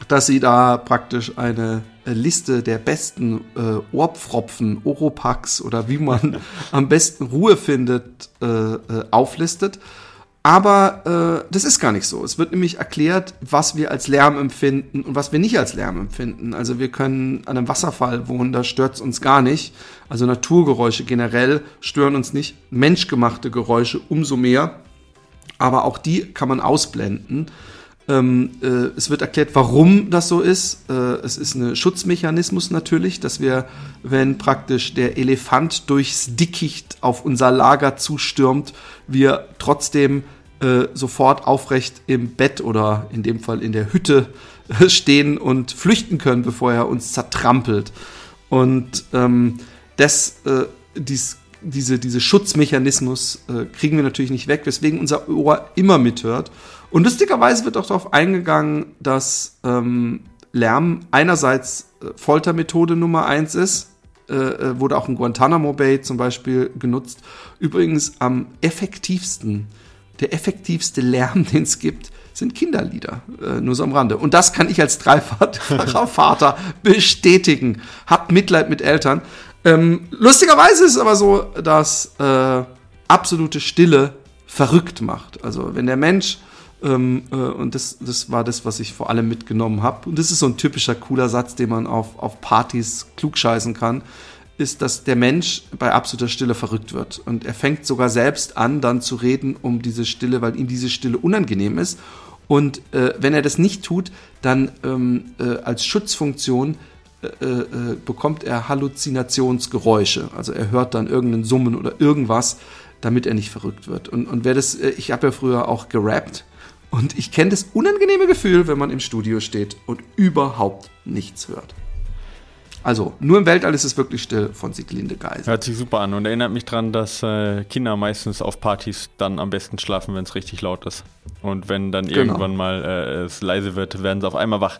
dass sie da praktisch eine Liste der besten äh, Ohrpfropfen, Oropax oder wie man am besten Ruhe findet, äh, äh, auflistet. Aber äh, das ist gar nicht so. Es wird nämlich erklärt, was wir als Lärm empfinden und was wir nicht als Lärm empfinden. Also wir können an einem Wasserfall wohnen, da stört es uns gar nicht. Also Naturgeräusche generell stören uns nicht. Menschgemachte Geräusche umso mehr aber auch die kann man ausblenden. Ähm, äh, es wird erklärt, warum das so ist. Äh, es ist ein Schutzmechanismus natürlich, dass wir, wenn praktisch der Elefant durchs Dickicht auf unser Lager zustürmt, wir trotzdem äh, sofort aufrecht im Bett oder in dem Fall in der Hütte äh, stehen und flüchten können, bevor er uns zertrampelt. Und ähm, das, äh, dies diese, diese Schutzmechanismus äh, kriegen wir natürlich nicht weg, weswegen unser Ohr immer mithört. Und lustigerweise wird auch darauf eingegangen, dass ähm, Lärm einerseits äh, Foltermethode Nummer eins ist, äh, äh, wurde auch in Guantanamo Bay zum Beispiel genutzt. Übrigens am effektivsten, der effektivste Lärm, den es gibt, sind Kinderlieder. Äh, nur so am Rande. Und das kann ich als dreifacher Vater bestätigen. Habt Mitleid mit Eltern. Ähm, lustigerweise ist es aber so, dass äh, absolute Stille verrückt macht. Also wenn der Mensch, ähm, äh, und das, das war das, was ich vor allem mitgenommen habe, und das ist so ein typischer cooler Satz, den man auf, auf Partys klugscheißen kann, ist, dass der Mensch bei absoluter Stille verrückt wird. Und er fängt sogar selbst an, dann zu reden um diese Stille, weil ihm diese Stille unangenehm ist. Und äh, wenn er das nicht tut, dann ähm, äh, als Schutzfunktion äh, äh, bekommt er Halluzinationsgeräusche. Also er hört dann irgendeinen Summen oder irgendwas, damit er nicht verrückt wird. Und, und wer das, äh, ich habe ja früher auch gerappt und ich kenne das unangenehme Gefühl, wenn man im Studio steht und überhaupt nichts hört. Also, nur im Weltall ist es wirklich still von Sieglinde Geisel. Hört sich super an und erinnert mich daran, dass äh, Kinder meistens auf Partys dann am besten schlafen, wenn es richtig laut ist. Und wenn dann genau. irgendwann mal äh, es leise wird, werden sie auf einmal wach.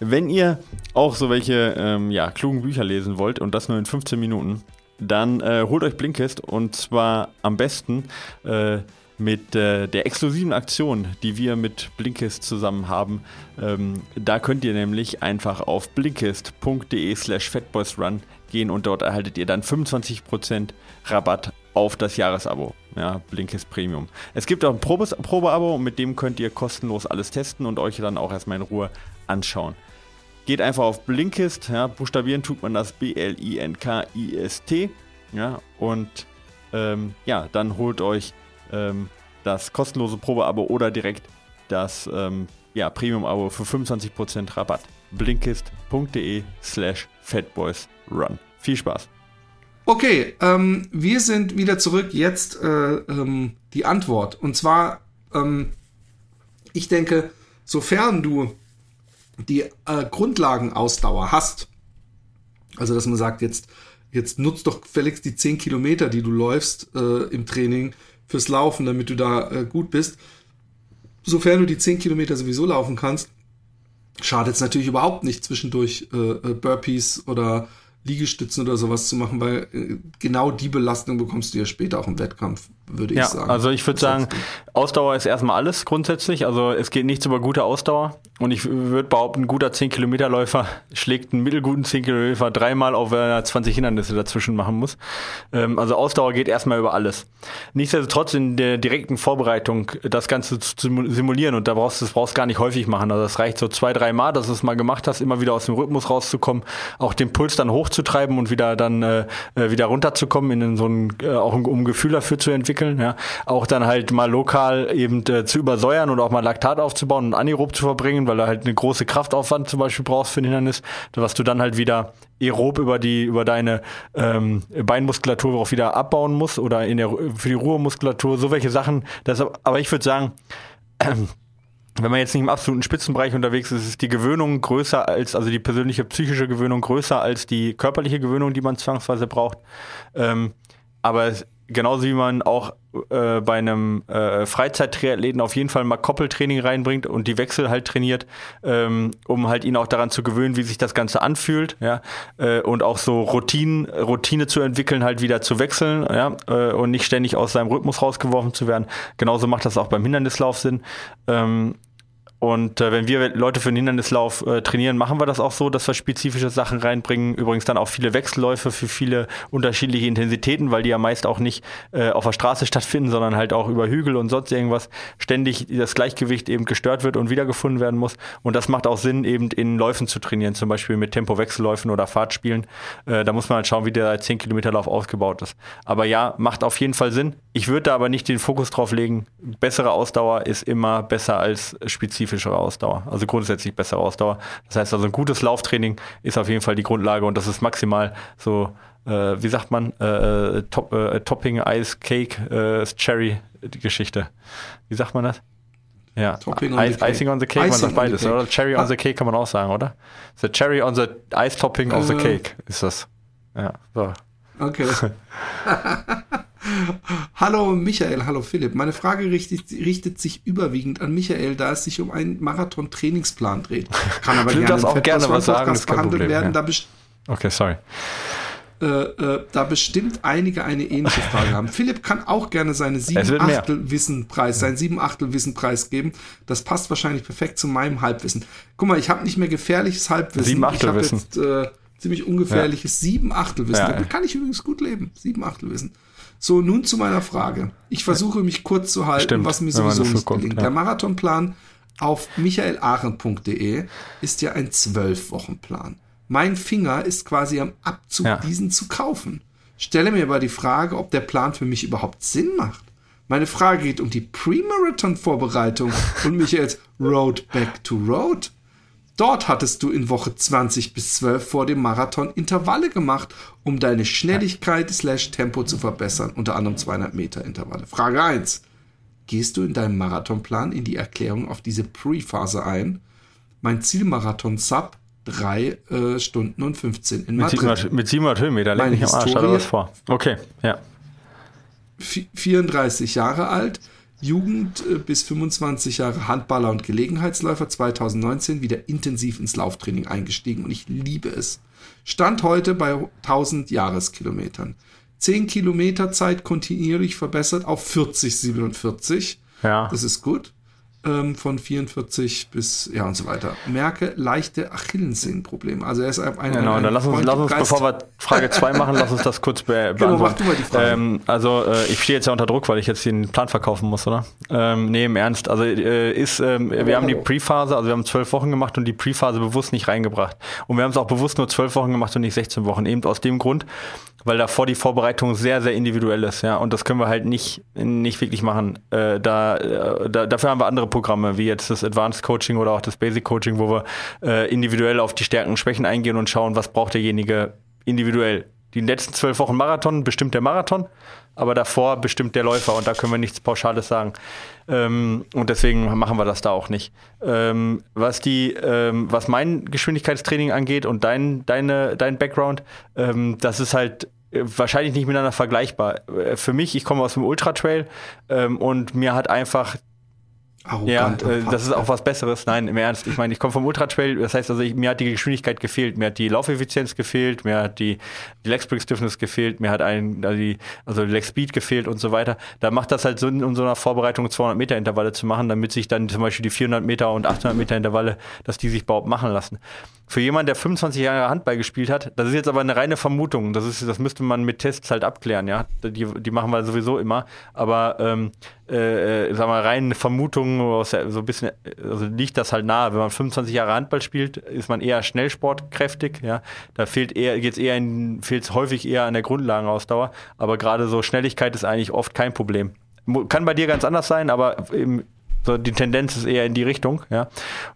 Wenn ihr auch so welche ähm, ja, klugen Bücher lesen wollt und das nur in 15 Minuten, dann äh, holt euch Blinkist und zwar am besten äh, mit äh, der exklusiven Aktion, die wir mit Blinkist zusammen haben. Ähm, da könnt ihr nämlich einfach auf blinkist.de slash fatboysrun gehen und dort erhaltet ihr dann 25% Rabatt auf das Jahresabo. Ja, Blinkist Premium. Es gibt auch ein Probeabo und mit dem könnt ihr kostenlos alles testen und euch dann auch erstmal in Ruhe anschauen. Geht einfach auf Blinkist, ja, buchstabieren tut man das B-L-I-N-K-I-S-T. Ja, und ähm, ja, dann holt euch ähm, das kostenlose Probeabo oder direkt das ähm, ja, Premium-Abo für 25% Rabatt. Blinkist.de slash fatboysrun. Viel Spaß. Okay, ähm, wir sind wieder zurück. Jetzt äh, ähm, die Antwort. Und zwar, ähm, ich denke, sofern du die äh, Grundlagenausdauer hast, also dass man sagt, jetzt, jetzt nutzt doch Felix die 10 Kilometer, die du läufst äh, im Training fürs Laufen, damit du da äh, gut bist. Sofern du die 10 Kilometer sowieso laufen kannst, schadet es natürlich überhaupt nicht, zwischendurch äh, äh Burpees oder Liegestützen oder sowas zu machen, weil äh, genau die Belastung bekommst du ja später auch im Wettkampf, würde ja, ich sagen. Also ich würde sagen, Ausdauer ist erstmal alles grundsätzlich. Also es geht nichts über gute Ausdauer. Und ich würde behaupten, ein guter 10-Kilometer-Läufer schlägt einen mittelguten 10-Kilometer dreimal auf, wenn er 20 Hindernisse dazwischen machen muss. Ähm, also Ausdauer geht erstmal über alles. Nichtsdestotrotz in der direkten Vorbereitung das Ganze zu simulieren und da brauchst du es brauchst gar nicht häufig machen. Also das reicht so zwei, drei Mal, dass du es mal gemacht hast, immer wieder aus dem Rhythmus rauszukommen, auch den Puls dann hochzutreiben und wieder dann äh, äh wieder runterzukommen, in so ein, äh, auch um ein Gefühl dafür zu entwickeln. Ja. Auch dann halt mal lokal eben äh, zu übersäuern und auch mal Laktat aufzubauen und anirob zu verbringen weil du halt eine große Kraftaufwand zum Beispiel brauchst für ein Hindernis, was du dann halt wieder aerob über die über deine ähm, Beinmuskulatur auch wieder abbauen musst oder in der für die Ruhemuskulatur so welche Sachen. Das, aber ich würde sagen ähm, wenn man jetzt nicht im absoluten Spitzenbereich unterwegs ist, ist die Gewöhnung größer als, also die persönliche psychische Gewöhnung größer als die körperliche Gewöhnung, die man zwangsweise braucht. Ähm, aber genauso wie man auch äh, bei einem äh, Freizeittriathleten auf jeden Fall mal Koppeltraining reinbringt und die Wechsel halt trainiert, ähm, um halt ihn auch daran zu gewöhnen, wie sich das Ganze anfühlt, ja, äh, und auch so Routinen, Routine zu entwickeln, halt wieder zu wechseln, ja, äh, und nicht ständig aus seinem Rhythmus rausgeworfen zu werden. Genauso macht das auch beim Hindernislauf Sinn. Ähm, und äh, wenn wir Leute für den Hindernislauf äh, trainieren, machen wir das auch so, dass wir spezifische Sachen reinbringen. Übrigens dann auch viele Wechselläufe für viele unterschiedliche Intensitäten, weil die ja meist auch nicht äh, auf der Straße stattfinden, sondern halt auch über Hügel und sonst irgendwas ständig das Gleichgewicht eben gestört wird und wiedergefunden werden muss. Und das macht auch Sinn, eben in Läufen zu trainieren, zum Beispiel mit Tempo-Wechselläufen oder Fahrtspielen. Äh, da muss man halt schauen, wie der 10 Kilometer Lauf ausgebaut ist. Aber ja, macht auf jeden Fall Sinn. Ich würde da aber nicht den Fokus drauf legen. Bessere Ausdauer ist immer besser als spezifisch spezifischere Ausdauer, also grundsätzlich bessere Ausdauer. Das heißt also ein gutes Lauftraining ist auf jeden Fall die Grundlage und das ist maximal so, äh, wie sagt man, äh, top, äh, Topping, Ice, Cake, äh, Cherry, die Geschichte. Wie sagt man das? Ja, Topping on Ice, Icing on the Cake, Icing man sagt beides, oder? Cherry on the Cake kann man auch sagen, oder? The Cherry on the Ice Topping of the äh. Cake ist das. Ja, so. Okay. hallo Michael, hallo Philipp. Meine Frage richtet, richtet, sich überwiegend an Michael, da es sich um einen Marathon-Trainingsplan dreht. Kann aber gerne, auch gerne was sagen, das behandelt Problem, werden. Ja. Da okay, sorry. Äh, äh, da bestimmt einige eine ähnliche Frage haben. Philipp kann auch gerne seine sieben Achtel Wissenpreis, seinen sieben Achtel Wissenpreis geben. Das passt wahrscheinlich perfekt zu meinem Halbwissen. Guck mal, ich habe nicht mehr gefährliches Halbwissen. Sieben Achtel Wissen. Jetzt, äh, ziemlich ungefährliches ja. sieben Achtel Wissen. Ja, Damit kann ich übrigens gut leben. Sieben Achtel Wissen. So, nun zu meiner Frage. Ich versuche mich kurz zu halten, Stimmt, was mir sowieso nicht gelingt. Ja. Der Marathonplan auf michaelahren.de ist ja ein Zwölf-Wochen-Plan. Mein Finger ist quasi am Abzug, ja. diesen zu kaufen. Stelle mir aber die Frage, ob der Plan für mich überhaupt Sinn macht. Meine Frage geht um die Pre-Marathon-Vorbereitung und Michaels Road Back to Road. Dort hattest du in Woche 20 bis 12 vor dem Marathon Intervalle gemacht, um deine Schnelligkeit slash Tempo zu verbessern, unter anderem 200 Meter Intervalle. Frage 1. Gehst du in deinem Marathonplan in die Erklärung auf diese Pre-Phase ein? Mein Zielmarathon Sub 3 äh, Stunden und 15 in Madrid. Mit 700, mit 700 Höhenmeter, leg mich am Arsch, was vor. Okay, ja. 34 Jahre alt, Jugend äh, bis 25 Jahre Handballer und Gelegenheitsläufer, 2019 wieder intensiv ins Lauftraining eingestiegen und ich liebe es. Stand heute bei 1000 Jahreskilometern. 10 Kilometer Zeit kontinuierlich verbessert auf 40, 47. Ja. Das ist gut. Ähm, von 44 bis, ja und so weiter. Merke leichte Achillessehnenprobleme. Also er ist ein, ein Genau, ein dann lass uns, lass uns bevor wir Frage 2 machen, lass uns das kurz be Genau, beantworten. mach du mal die Frage. Ähm, also äh, ich stehe jetzt ja unter Druck, weil ich jetzt den Plan verkaufen muss, oder? Ähm, nee, im Ernst. Also äh, ist, ähm, wir haben die Pre-Phase, also wir haben zwölf Wochen gemacht und die Pre-Phase bewusst nicht reingebracht. Und wir haben es auch bewusst nur zwölf Wochen gemacht und nicht 16 Wochen. Eben aus dem Grund, weil davor die Vorbereitung sehr, sehr individuell ist, ja. Und das können wir halt nicht, nicht wirklich machen. Äh, da, äh, da, dafür haben wir andere Programme, wie jetzt das Advanced Coaching oder auch das Basic Coaching, wo wir äh, individuell auf die Stärken und Schwächen eingehen und schauen, was braucht derjenige individuell. Die letzten zwölf Wochen Marathon bestimmt der Marathon, aber davor bestimmt der Läufer und da können wir nichts Pauschales sagen. Ähm, und deswegen machen wir das da auch nicht. Ähm, was die, ähm, was mein Geschwindigkeitstraining angeht und dein, deine, dein Background, ähm, das ist halt wahrscheinlich nicht miteinander vergleichbar. Äh, Für mich, ich komme aus dem Ultra-Trail ähm, und mir hat einfach ja, Arrogant und äh, das ist auch was Besseres. Nein, im Ernst. Ich meine, ich komme vom Ultra-Trail, das heißt also, ich, mir hat die Geschwindigkeit gefehlt, mir hat die Laufeffizienz gefehlt, mir hat die, die Leg Spring Stiffness gefehlt, mir hat ein, also die, also die Leg Speed gefehlt und so weiter. Da macht das halt Sinn, in so einer Vorbereitung 200 Meter Intervalle zu machen, damit sich dann zum Beispiel die 400 Meter und 800 Meter Intervalle, dass die sich überhaupt machen lassen. Für jemanden, der 25 Jahre Handball gespielt hat, das ist jetzt aber eine reine Vermutung. Das ist, das müsste man mit Tests halt abklären, ja. Die, die machen wir sowieso immer. Aber ähm, äh, äh, sag mal, rein Vermutungen so ein bisschen, also liegt das halt nahe. Wenn man 25 Jahre Handball spielt, ist man eher schnellsportkräftig, ja. Da fehlt eher, geht's eher fehlt häufig eher an der Grundlagenausdauer. Aber gerade so Schnelligkeit ist eigentlich oft kein Problem. Kann bei dir ganz anders sein, aber im, so die Tendenz ist eher in die Richtung, ja.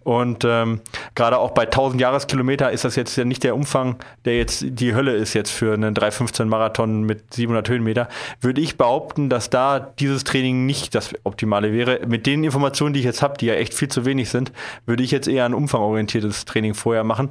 Und ähm, gerade auch bei 1000 Jahreskilometer ist das jetzt ja nicht der Umfang, der jetzt die Hölle ist jetzt für einen 315 Marathon mit 700 Höhenmeter. Würde ich behaupten, dass da dieses Training nicht das Optimale wäre. Mit den Informationen, die ich jetzt habe, die ja echt viel zu wenig sind, würde ich jetzt eher ein umfangorientiertes Training vorher machen.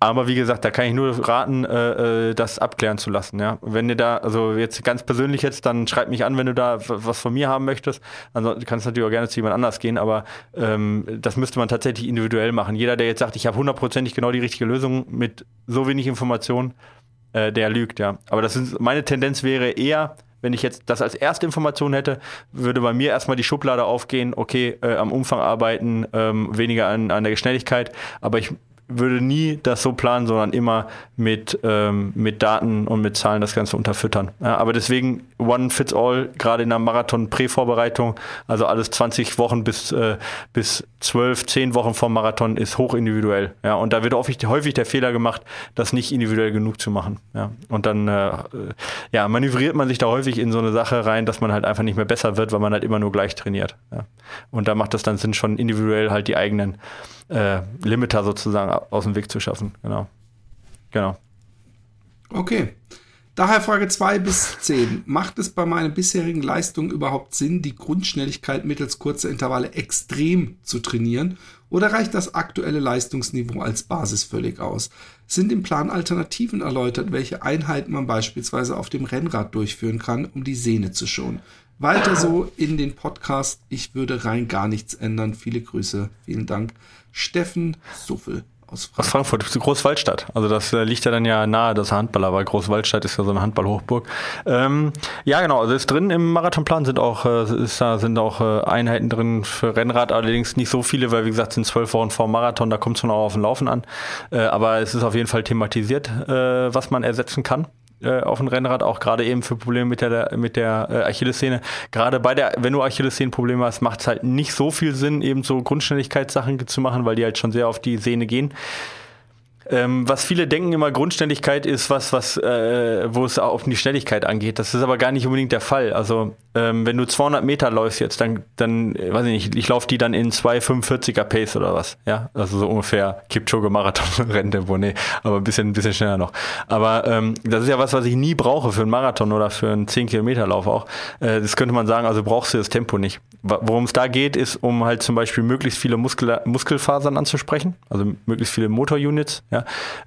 Aber wie gesagt, da kann ich nur raten, äh, äh, das abklären zu lassen. Ja, wenn ihr da, also jetzt ganz persönlich jetzt, dann schreibt mich an, wenn du da was von mir haben möchtest. Ansonsten kannst du natürlich auch gerne zu jemand anders gehen, aber ähm, das müsste man tatsächlich individuell machen. Jeder, der jetzt sagt, ich habe hundertprozentig genau die richtige Lösung mit so wenig Informationen, äh, der lügt. Ja, aber das ist meine Tendenz wäre eher wenn ich jetzt das als erste Information hätte, würde bei mir erstmal die Schublade aufgehen, okay, äh, am Umfang arbeiten, ähm, weniger an, an der Geschwindigkeit, aber ich würde nie das so planen, sondern immer mit, ähm, mit Daten und mit Zahlen das Ganze unterfüttern. Ja, aber deswegen One Fits All, gerade in der Marathon-Prävorbereitung, also alles 20 Wochen bis, äh, bis 12, 10 Wochen vom Marathon ist hochindividuell. Ja, und da wird häufig, häufig der Fehler gemacht, das nicht individuell genug zu machen. Ja, und dann äh, ja, manövriert man sich da häufig in so eine Sache rein, dass man halt einfach nicht mehr besser wird, weil man halt immer nur gleich trainiert. Ja. Und da macht es dann Sinn, schon individuell halt die eigenen äh, Limiter sozusagen aus dem Weg zu schaffen. Genau. Genau. Okay. Daher Frage 2 bis 10. Macht es bei meinen bisherigen Leistungen überhaupt Sinn, die Grundschnelligkeit mittels kurzer Intervalle extrem zu trainieren? Oder reicht das aktuelle Leistungsniveau als Basis völlig aus? Sind im Plan Alternativen erläutert, welche Einheiten man beispielsweise auf dem Rennrad durchführen kann, um die Sehne zu schonen? Weiter so in den Podcast. Ich würde rein gar nichts ändern. Viele Grüße. Vielen Dank. Steffen Suffel aus Aus Frankfurt. Frankfurt, Großwaldstadt. Also das äh, liegt ja dann ja nahe, das Handballer, weil Großwaldstadt ist ja so eine Handballhochburg. Ähm, ja, genau, also ist drin im Marathonplan sind auch, äh, ist da sind auch äh, Einheiten drin für Rennrad, allerdings nicht so viele, weil wie gesagt, sind zwölf Wochen vor dem Marathon, da kommt es schon auch auf den Laufen an. Äh, aber es ist auf jeden Fall thematisiert, äh, was man ersetzen kann äh, auf dem Rennrad, auch gerade eben für Probleme mit der, mit der äh, Achillessehne. Gerade bei der, wenn du Achillessehnenprobleme hast, macht es halt nicht so viel Sinn, eben so Grundständigkeitssachen zu machen, weil die halt schon sehr auf die Sehne gehen. Ähm, was viele denken immer, Grundständigkeit ist was, was äh, wo es auch um die Schnelligkeit angeht. Das ist aber gar nicht unbedingt der Fall. Also ähm, wenn du 200 Meter läufst jetzt, dann, dann äh, weiß ich nicht, ich laufe die dann in 2,45er Pace oder was. Ja, also so ungefähr Kipchoge Marathon Renntempo, nee, aber ein bisschen, ein bisschen schneller noch. Aber ähm, das ist ja was, was ich nie brauche für einen Marathon oder für einen 10 Kilometer Lauf auch. Äh, das könnte man sagen, also brauchst du das Tempo nicht. Worum es da geht, ist, um halt zum Beispiel möglichst viele Muskel Muskelfasern anzusprechen, also möglichst viele Motorunits. Ja?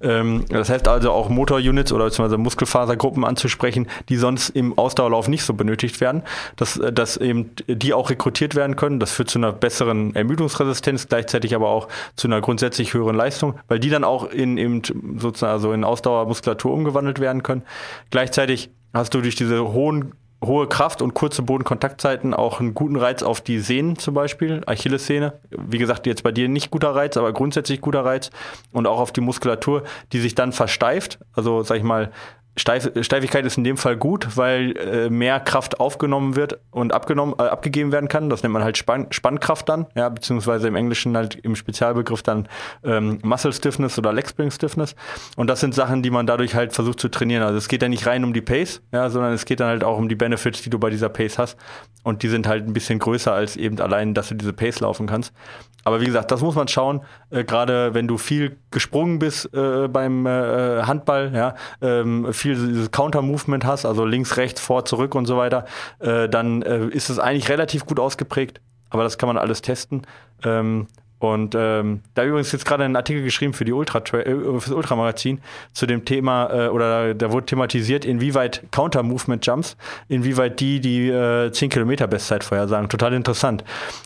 Ähm, das heißt also auch Motorunits oder beziehungsweise Muskelfasergruppen anzusprechen, die sonst im Ausdauerlauf nicht so benötigt werden, dass, äh, dass eben die auch rekrutiert werden können. Das führt zu einer besseren Ermüdungsresistenz, gleichzeitig aber auch zu einer grundsätzlich höheren Leistung, weil die dann auch in eben sozusagen also in Ausdauermuskulatur umgewandelt werden können. Gleichzeitig hast du durch diese hohen hohe Kraft und kurze Bodenkontaktzeiten auch einen guten Reiz auf die Sehnen zum Beispiel, Achillessehne. Wie gesagt, jetzt bei dir nicht guter Reiz, aber grundsätzlich guter Reiz und auch auf die Muskulatur, die sich dann versteift. Also sag ich mal, Steif, Steifigkeit ist in dem Fall gut, weil äh, mehr Kraft aufgenommen wird und abgenommen, äh, abgegeben werden kann. Das nennt man halt Spann Spannkraft dann, ja, beziehungsweise im Englischen halt im Spezialbegriff dann ähm, Muscle Stiffness oder Leg Spring Stiffness. Und das sind Sachen, die man dadurch halt versucht zu trainieren. Also es geht ja nicht rein um die Pace, ja, sondern es geht dann halt auch um die Benefits, die du bei dieser Pace hast. Und die sind halt ein bisschen größer als eben allein, dass du diese Pace laufen kannst. Aber wie gesagt, das muss man schauen. Äh, Gerade wenn du viel gesprungen bist äh, beim äh, Handball, ja, ähm, viel Counter-Movement hast, also links, rechts, vor, zurück und so weiter, äh, dann äh, ist es eigentlich relativ gut ausgeprägt. Aber das kann man alles testen. Ähm, und ähm, da übrigens jetzt gerade einen Artikel geschrieben für die Ultra äh, fürs Ultramagazin zu dem Thema äh, oder da wurde thematisiert, inwieweit Counter Movement Jumps, inwieweit die die äh, 10 Kilometer Bestzeit vorhersagen. Total interessant.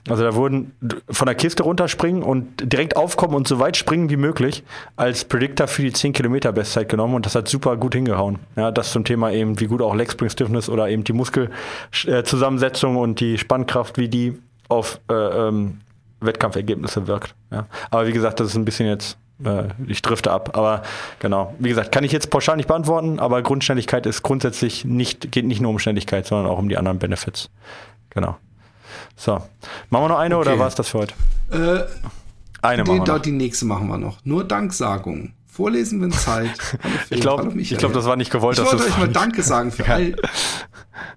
Also da wurden von der Kiste runterspringen und direkt aufkommen und so weit springen wie möglich als Predictor für die 10 Kilometer Bestzeit genommen und das hat super gut hingehauen. Ja, das zum Thema eben, wie gut auch Leg Spring Stiffness oder eben die Muskelzusammensetzung und die Spannkraft, wie die auf äh, ähm, Wettkampfergebnisse wirkt. Ja. Aber wie gesagt, das ist ein bisschen jetzt, äh, ich drifte ab. Aber genau, wie gesagt, kann ich jetzt pauschal nicht beantworten, aber Grundständigkeit ist grundsätzlich nicht, geht nicht nur um Ständigkeit, sondern auch um die anderen Benefits. Genau. So. Machen wir noch eine okay. oder war es das für heute? Äh, eine die, machen wir noch. Die nächste machen wir noch. Nur Danksagung. Vorlesen, wenn Zeit. ich glaube, glaub, das war nicht gewollt. Ich wollte euch mal Danke sagen für all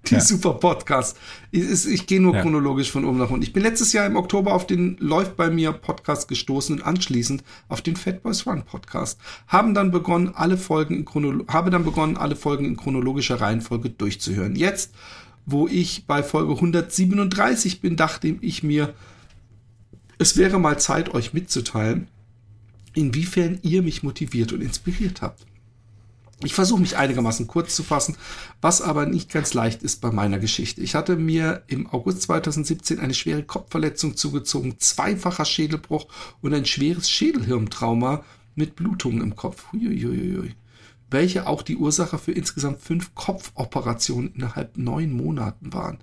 die ja. super Podcasts. Ich, ich, ich gehe nur ja. chronologisch von oben nach unten. Ich bin letztes Jahr im Oktober auf den Läuft bei mir Podcast gestoßen und anschließend auf den Fat Boys Run Podcast. Haben dann begonnen, alle Folgen in Chronolo habe dann begonnen, alle Folgen in chronologischer Reihenfolge durchzuhören. Jetzt, wo ich bei Folge 137 bin, dachte ich mir, es wäre mal Zeit, euch mitzuteilen, inwiefern ihr mich motiviert und inspiriert habt. Ich versuche mich einigermaßen kurz zu fassen, was aber nicht ganz leicht ist bei meiner Geschichte. Ich hatte mir im August 2017 eine schwere Kopfverletzung zugezogen, zweifacher Schädelbruch und ein schweres Schädelhirntrauma mit Blutungen im Kopf. Huiuiuiui. Welche auch die Ursache für insgesamt fünf Kopfoperationen innerhalb neun Monaten waren.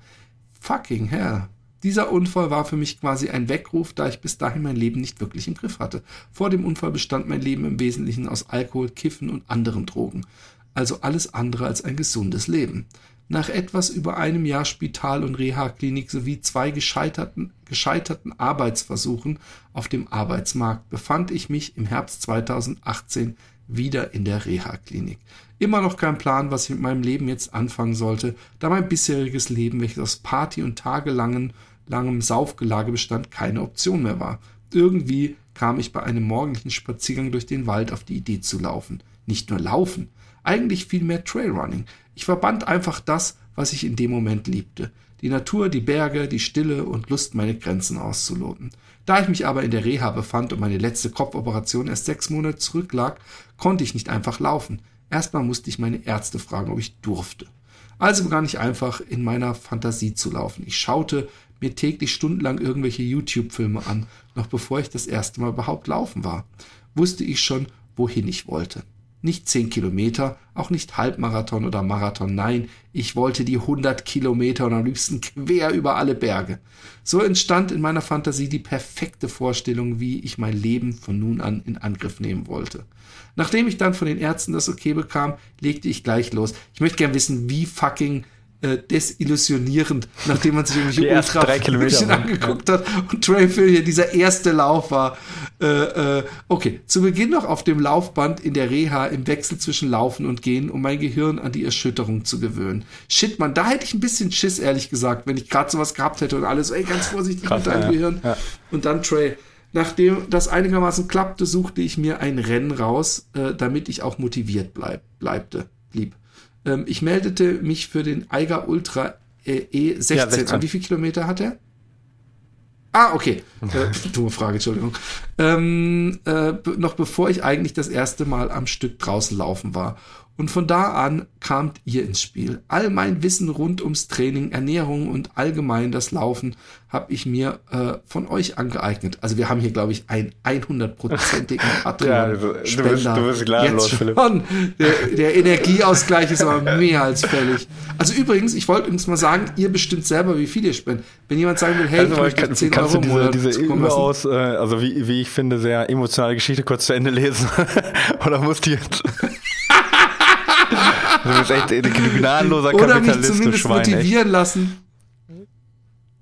Fucking hell. Dieser Unfall war für mich quasi ein Weckruf, da ich bis dahin mein Leben nicht wirklich im Griff hatte. Vor dem Unfall bestand mein Leben im Wesentlichen aus Alkohol, Kiffen und anderen Drogen. Also alles andere als ein gesundes Leben. Nach etwas über einem Jahr Spital- und Reha-Klinik sowie zwei gescheiterten, gescheiterten Arbeitsversuchen auf dem Arbeitsmarkt befand ich mich im Herbst 2018 wieder in der Reha-Klinik. Immer noch kein Plan, was ich mit meinem Leben jetzt anfangen sollte, da mein bisheriges Leben, welches aus Party und tagelangen langem Saufgelage bestand, keine Option mehr war. Irgendwie kam ich bei einem morgendlichen Spaziergang durch den Wald auf die Idee zu laufen. Nicht nur laufen, eigentlich viel mehr Trailrunning. Ich verband einfach das, was ich in dem Moment liebte. Die Natur, die Berge, die Stille und Lust, meine Grenzen auszuloten. Da ich mich aber in der Reha befand und meine letzte Kopfoperation erst sechs Monate zurücklag, konnte ich nicht einfach laufen. Erstmal musste ich meine Ärzte fragen, ob ich durfte. Also begann ich einfach in meiner Fantasie zu laufen. Ich schaute mir täglich stundenlang irgendwelche YouTube-Filme an, noch bevor ich das erste Mal überhaupt laufen war. Wusste ich schon, wohin ich wollte. Nicht zehn Kilometer, auch nicht Halbmarathon oder Marathon, nein, ich wollte die hundert Kilometer und am liebsten quer über alle Berge. So entstand in meiner Fantasie die perfekte Vorstellung, wie ich mein Leben von nun an in Angriff nehmen wollte. Nachdem ich dann von den Ärzten das Okay bekam, legte ich gleich los. Ich möchte gern wissen, wie fucking äh, desillusionierend, nachdem man sich irgendwelche Ultra angeguckt hat und Trailfill hier dieser erste Lauf war. Äh, äh, okay, zu Beginn noch auf dem Laufband in der Reha im Wechsel zwischen Laufen und Gehen, um mein Gehirn an die Erschütterung zu gewöhnen. Shit, man, da hätte ich ein bisschen Schiss, ehrlich gesagt, wenn ich gerade sowas gehabt hätte und alles, ey, ganz vorsichtig Krass, mit deinem ja, Gehirn. Ja. Und dann Trail. Nachdem das einigermaßen klappte, suchte ich mir ein Rennen raus, äh, damit ich auch motiviert bleib, bleibte, blieb. Ähm, ich meldete mich für den Eiger Ultra äh, E16 ja, an. Wie viele Kilometer hat er? Ah, okay. Äh, dumme Frage, Entschuldigung. Ähm, äh, noch bevor ich eigentlich das erste Mal am Stück draußen laufen war. Und von da an kamt ihr ins Spiel. All mein Wissen rund ums Training, Ernährung und allgemein das Laufen habe ich mir äh, von euch angeeignet. Also wir haben hier, glaube ich, einen 100-prozentigen Patreon-Spender. ja, du, du, bist gnadenlos, Philipp. Der, der, Energieausgleich ist aber mehr als fällig. Also übrigens, ich wollte übrigens mal sagen, ihr bestimmt selber, wie viel ihr spendet. Wenn jemand sagen will, hey, also, ich möchte kann, 10 kannst Euro du diese, diese überaus, äh, also wie, wie ich finde, sehr emotionale Geschichte kurz zu Ende lesen? Oder musst du jetzt... Du bist echt ein gnadenloser Oder mich zumindest Schwein, motivieren echt. lassen,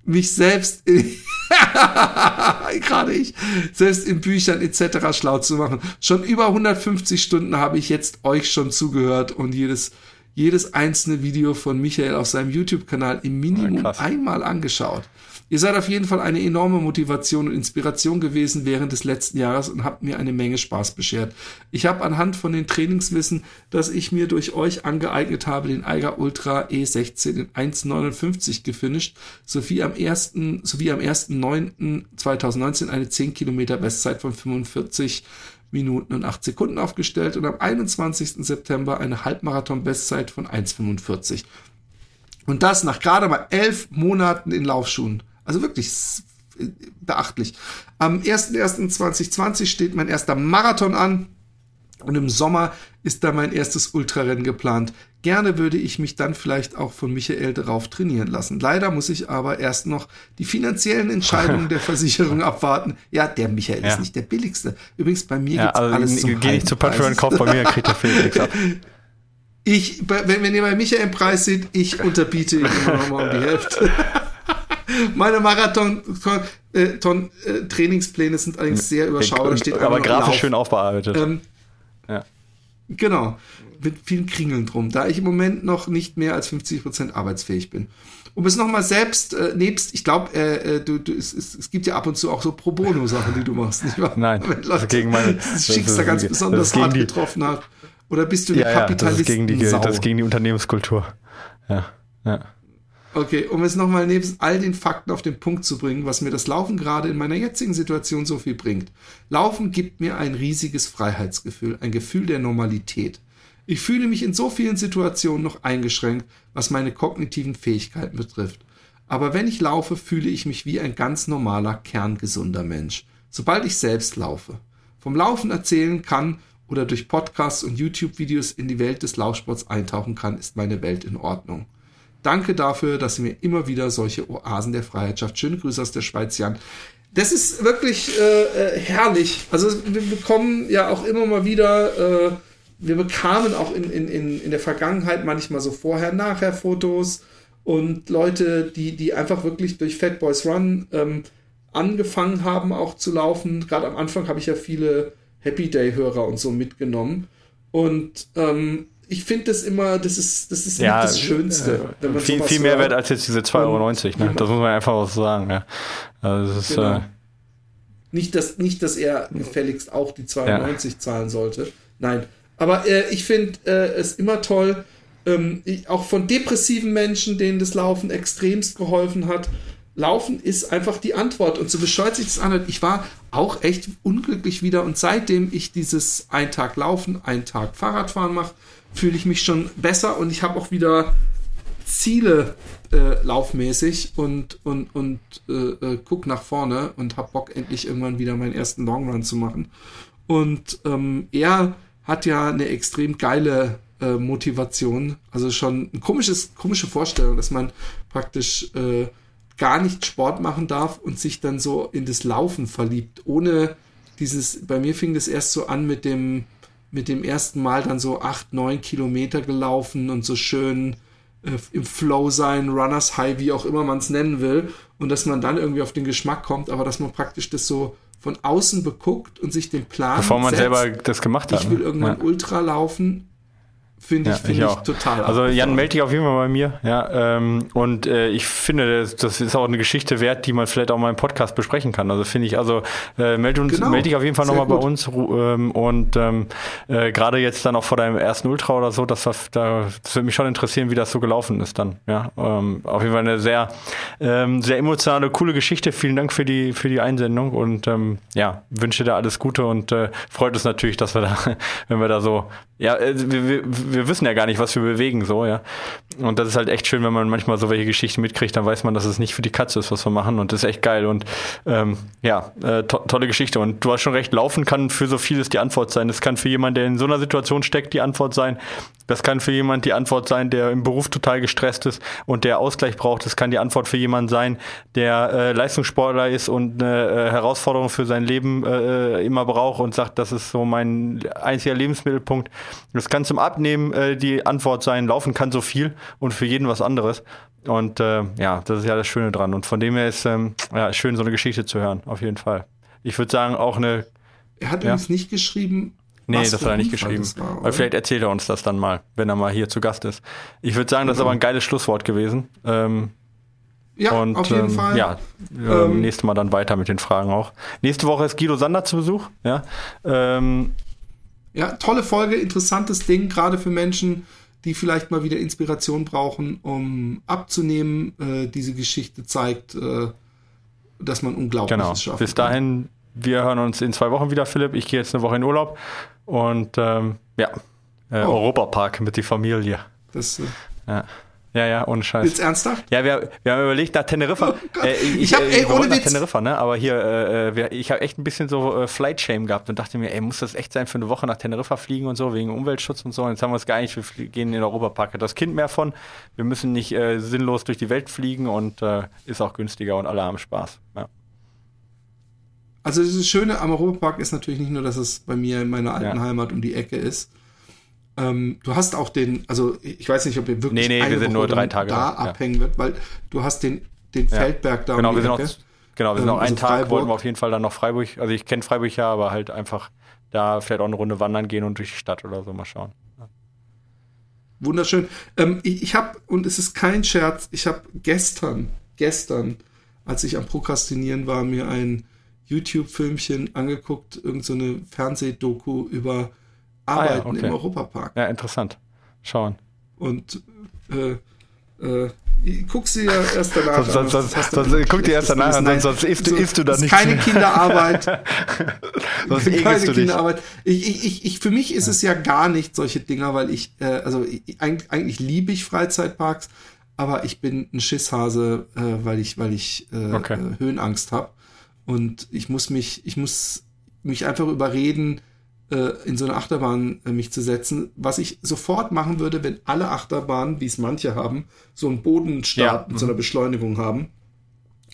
mich selbst, gerade ich, selbst in Büchern etc. schlau zu machen. Schon über 150 Stunden habe ich jetzt euch schon zugehört und jedes, jedes einzelne Video von Michael auf seinem YouTube-Kanal im Minimum ja, einmal angeschaut. Ihr seid auf jeden Fall eine enorme Motivation und Inspiration gewesen während des letzten Jahres und habt mir eine Menge Spaß beschert. Ich habe anhand von den Trainingswissen, das ich mir durch euch angeeignet habe, den Eiger Ultra E16 in 1,59 gefinisht, sowie am 1. sowie am 1.9.2019 eine 10 Kilometer Bestzeit von 45 Minuten und 8 Sekunden aufgestellt und am 21. September eine Halbmarathon-Bestzeit von 1,45. Und das nach gerade mal elf Monaten in Laufschuhen. Also wirklich beachtlich. Am 01.01.2020 steht mein erster Marathon an. Und im Sommer ist da mein erstes Ultrarennen geplant. Gerne würde ich mich dann vielleicht auch von Michael darauf trainieren lassen. Leider muss ich aber erst noch die finanziellen Entscheidungen der Versicherung abwarten. Ja, der Michael ja. ist nicht der billigste. Übrigens, bei mir ja, gibt's also alles zum Geh nicht zu Patreon, kauf bei mir, kriegt der Felix ab. Ich, wenn, wenn ihr bei Michael im Preis seht, ich unterbiete immer noch mal um die Hälfte. Meine Marathon-Trainingspläne äh, sind allerdings sehr überschaubar. Steht aber grafisch schön aufbearbeitet. Ähm, ja. Genau. Mit vielen Kringeln drum, da ich im Moment noch nicht mehr als 50% arbeitsfähig bin. Um es nochmal selbst äh, nebst, ich glaube, äh, äh, du, du, es, es, gibt ja ab und zu auch so Pro Bono-Sachen, die du machst, nicht wahr? Nein, Wenn Leute, gegen meine, das Schicksal ganz besonders hart getroffen hat. Oder bist du eine ja, Kapitalist? Ja, das, ist gegen die, das ist gegen die Unternehmenskultur. Ja, ja. Okay, um es nochmal neben all den Fakten auf den Punkt zu bringen, was mir das Laufen gerade in meiner jetzigen Situation so viel bringt. Laufen gibt mir ein riesiges Freiheitsgefühl, ein Gefühl der Normalität. Ich fühle mich in so vielen Situationen noch eingeschränkt, was meine kognitiven Fähigkeiten betrifft. Aber wenn ich laufe, fühle ich mich wie ein ganz normaler, kerngesunder Mensch. Sobald ich selbst laufe. Vom Laufen erzählen kann oder durch Podcasts und YouTube-Videos in die Welt des Laufsports eintauchen kann, ist meine Welt in Ordnung. Danke dafür, dass ihr mir immer wieder solche Oasen der Freiheit schafft. Schöne Grüße aus der Schweiz, Jan. Das ist wirklich äh, äh, herrlich. Also wir bekommen ja auch immer mal wieder, äh, wir bekamen auch in, in, in, in der Vergangenheit manchmal so Vorher-Nachher-Fotos und Leute, die, die einfach wirklich durch Fat Boys Run ähm, angefangen haben auch zu laufen. Gerade am Anfang habe ich ja viele Happy Day-Hörer und so mitgenommen. Und ähm, ich finde das immer, das ist, das ist ja, das Schönste. Äh, viel, viel mehr wert als jetzt diese 2,90 Euro. Ne? Das muss man einfach auch so sagen. Ja. Also ist, genau. äh, nicht, dass, nicht, dass er gefälligst auch die 2,90 Euro ja. zahlen sollte. Nein. Aber äh, ich finde äh, es immer toll, ähm, ich, auch von depressiven Menschen, denen das Laufen extremst geholfen hat, Laufen ist einfach die Antwort. Und so bescheuert sich das anhört, ich war auch echt unglücklich wieder. Und seitdem ich dieses ein Tag Laufen, ein Tag Fahrradfahren mache, fühle ich mich schon besser und ich habe auch wieder Ziele äh, laufmäßig und, und, und äh, äh, guck nach vorne und hab Bock, endlich irgendwann wieder meinen ersten Longrun zu machen. Und ähm, er hat ja eine extrem geile äh, Motivation, also schon ein komisches, komische Vorstellung, dass man praktisch äh, gar nicht Sport machen darf und sich dann so in das Laufen verliebt, ohne dieses, bei mir fing das erst so an mit dem, mit dem ersten Mal dann so acht, neun Kilometer gelaufen und so schön äh, im Flow sein, Runners High, wie auch immer man es nennen will, und dass man dann irgendwie auf den Geschmack kommt, aber dass man praktisch das so von außen beguckt und sich den Plan Bevor man setzt, selber das gemacht hat. Ich will ne? irgendwann ja. Ultra laufen Finde ich, ja, find ich, ich total. Also Jan, melde dich auf jeden Fall bei mir. Ja, ähm, und äh, ich finde, das, das, ist auch eine Geschichte wert, die man vielleicht auch mal im Podcast besprechen kann. Also finde ich, also äh, melde uns, genau. melde dich auf jeden Fall nochmal bei uns. Ähm, und ähm, äh, gerade jetzt dann auch vor deinem ersten Ultra oder so, das, das, das würde mich schon interessieren, wie das so gelaufen ist dann. Ja, ähm, auf jeden Fall eine sehr, ähm, sehr emotionale, coole Geschichte. Vielen Dank für die, für die Einsendung und ähm, ja, wünsche dir alles Gute und äh, freut uns natürlich, dass wir da, wenn wir da so, ja, äh, wir, wir wir wissen ja gar nicht, was wir bewegen, so, ja. Und das ist halt echt schön, wenn man manchmal so welche Geschichten mitkriegt, dann weiß man, dass es nicht für die Katze ist, was wir machen. Und das ist echt geil. Und ähm, ja, äh, to tolle Geschichte. Und du hast schon recht, laufen kann für so vieles die Antwort sein. Das kann für jemanden, der in so einer Situation steckt, die Antwort sein. Das kann für jemanden die Antwort sein, der im Beruf total gestresst ist und der Ausgleich braucht. Das kann die Antwort für jemanden sein, der äh, Leistungssportler ist und eine äh, Herausforderung für sein Leben äh, immer braucht und sagt, das ist so mein einziger Lebensmittelpunkt. Das kann zum Abnehmen äh, die Antwort sein. Laufen kann so viel und für jeden was anderes. Und äh, ja, das ist ja das Schöne dran. Und von dem her ist ähm, ja, schön, so eine Geschichte zu hören, auf jeden Fall. Ich würde sagen, auch eine. Er hat ja. uns nicht geschrieben, Nee, Was das hat er nicht geschrieben. War, vielleicht erzählt er uns das dann mal, wenn er mal hier zu Gast ist. Ich würde sagen, das ist aber ein geiles Schlusswort gewesen. Ähm, ja, und, auf jeden ähm, Fall. Ja, ähm, nächstes Mal dann weiter mit den Fragen auch. Nächste Woche ist Guido Sander zu Besuch. Ja, ähm, ja tolle Folge, interessantes Ding, gerade für Menschen, die vielleicht mal wieder Inspiration brauchen, um abzunehmen. Äh, diese Geschichte zeigt, äh, dass man Unglaubliches genau. schafft. Bis dahin, wir hören uns in zwei Wochen wieder, Philipp. Ich gehe jetzt eine Woche in Urlaub. Und ähm, ja, äh, oh. Europapark mit der Familie. Das, äh, ja. Ja, ja, ohne Scheiß. Jetzt ernsthaft? Ja, wir, wir haben überlegt nach Teneriffa. Oh äh, ich, ich habe, ey, ohne nach Teneriffa, ne? Aber hier, äh, äh wir, ich habe echt ein bisschen so äh, Flight Shame gehabt und dachte mir, ey, muss das echt sein für eine Woche nach Teneriffa fliegen und so wegen Umweltschutz und so. Und jetzt haben wir es gar nicht. Wir gehen in den Europapark. Hat das Kind mehr von. Wir müssen nicht äh, sinnlos durch die Welt fliegen und äh, ist auch günstiger und alle haben Spaß. Ja. Also das Schöne am Europapark ist natürlich nicht nur, dass es bei mir in meiner alten ja. Heimat um die Ecke ist. Ähm, du hast auch den, also ich weiß nicht, ob ihr wirklich nee, nee, wir sind nur drei Tage da ja. abhängen wird, weil du hast den, den ja. Feldberg da genau, um die wir Ecke. Sind noch, genau, wir sind ähm, noch einen also Tag, Freiburg. wollten wir auf jeden Fall dann noch Freiburg, also ich kenne Freiburg ja, aber halt einfach da vielleicht auch eine Runde wandern gehen und durch die Stadt oder so mal schauen. Wunderschön. Ähm, ich ich habe, und es ist kein Scherz, ich habe gestern, gestern, als ich am Prokrastinieren war, mir ein YouTube-Filmchen angeguckt, irgendeine so Fernsehdoku über Arbeiten ah, ja, okay. im Europapark. Ja, interessant. Schauen. Und äh, äh, guck sie ja erst danach sonst, an. Sonst, sonst, guck dir erst danach an, sonst isst, so, isst du da nicht. Keine Kinderarbeit. sonst keine du Kinderarbeit. Ich, ich, ich, ich, für mich ist ja. es ja gar nicht solche Dinger, weil ich, äh, also ich, eigentlich, eigentlich liebe ich Freizeitparks, aber ich bin ein Schisshase, äh, weil ich, weil ich äh, okay. Äh, Höhenangst habe. Und ich muss mich, ich muss mich einfach überreden, äh, in so eine Achterbahn äh, mich zu setzen, was ich sofort machen würde, wenn alle Achterbahnen, wie es manche haben, so einen Bodenstart ja. mit so einer mhm. Beschleunigung haben.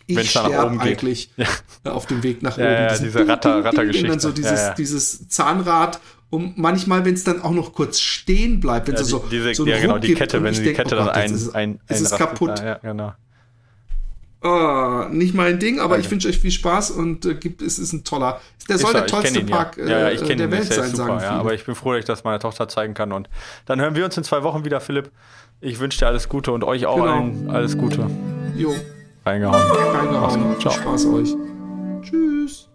Ich sterbe eigentlich ja. Äh, auf dem Weg nach oben. Ja, ja, diese Ratter, Rattergeschichte. Und dann so dieses, dieses Zahnrad, um manchmal, wenn es dann auch noch kurz stehen bleibt, wenn ja, es so, diese, so ja, genau, die Kette, wenn die denk, Kette oh Gott, dann ein, ist, ein, ein, es ist kaputt. Da, ja, genau. Oh, nicht mein Ding, aber okay. ich wünsche euch viel Spaß und äh, gibt, es ist ein toller. Der soll der tollste ihn, Park ja. Ja, äh, ja, äh, der Welt sein, super, sagen viele. aber ich bin froh, dass ich das meiner Tochter zeigen kann. Und dann hören wir uns in zwei Wochen wieder, Philipp. Ich wünsche dir alles Gute und euch auch genau. allen alles Gute. Jo. Reingehauen. Reingehauen. Ciao. Viel Spaß euch. Tschüss.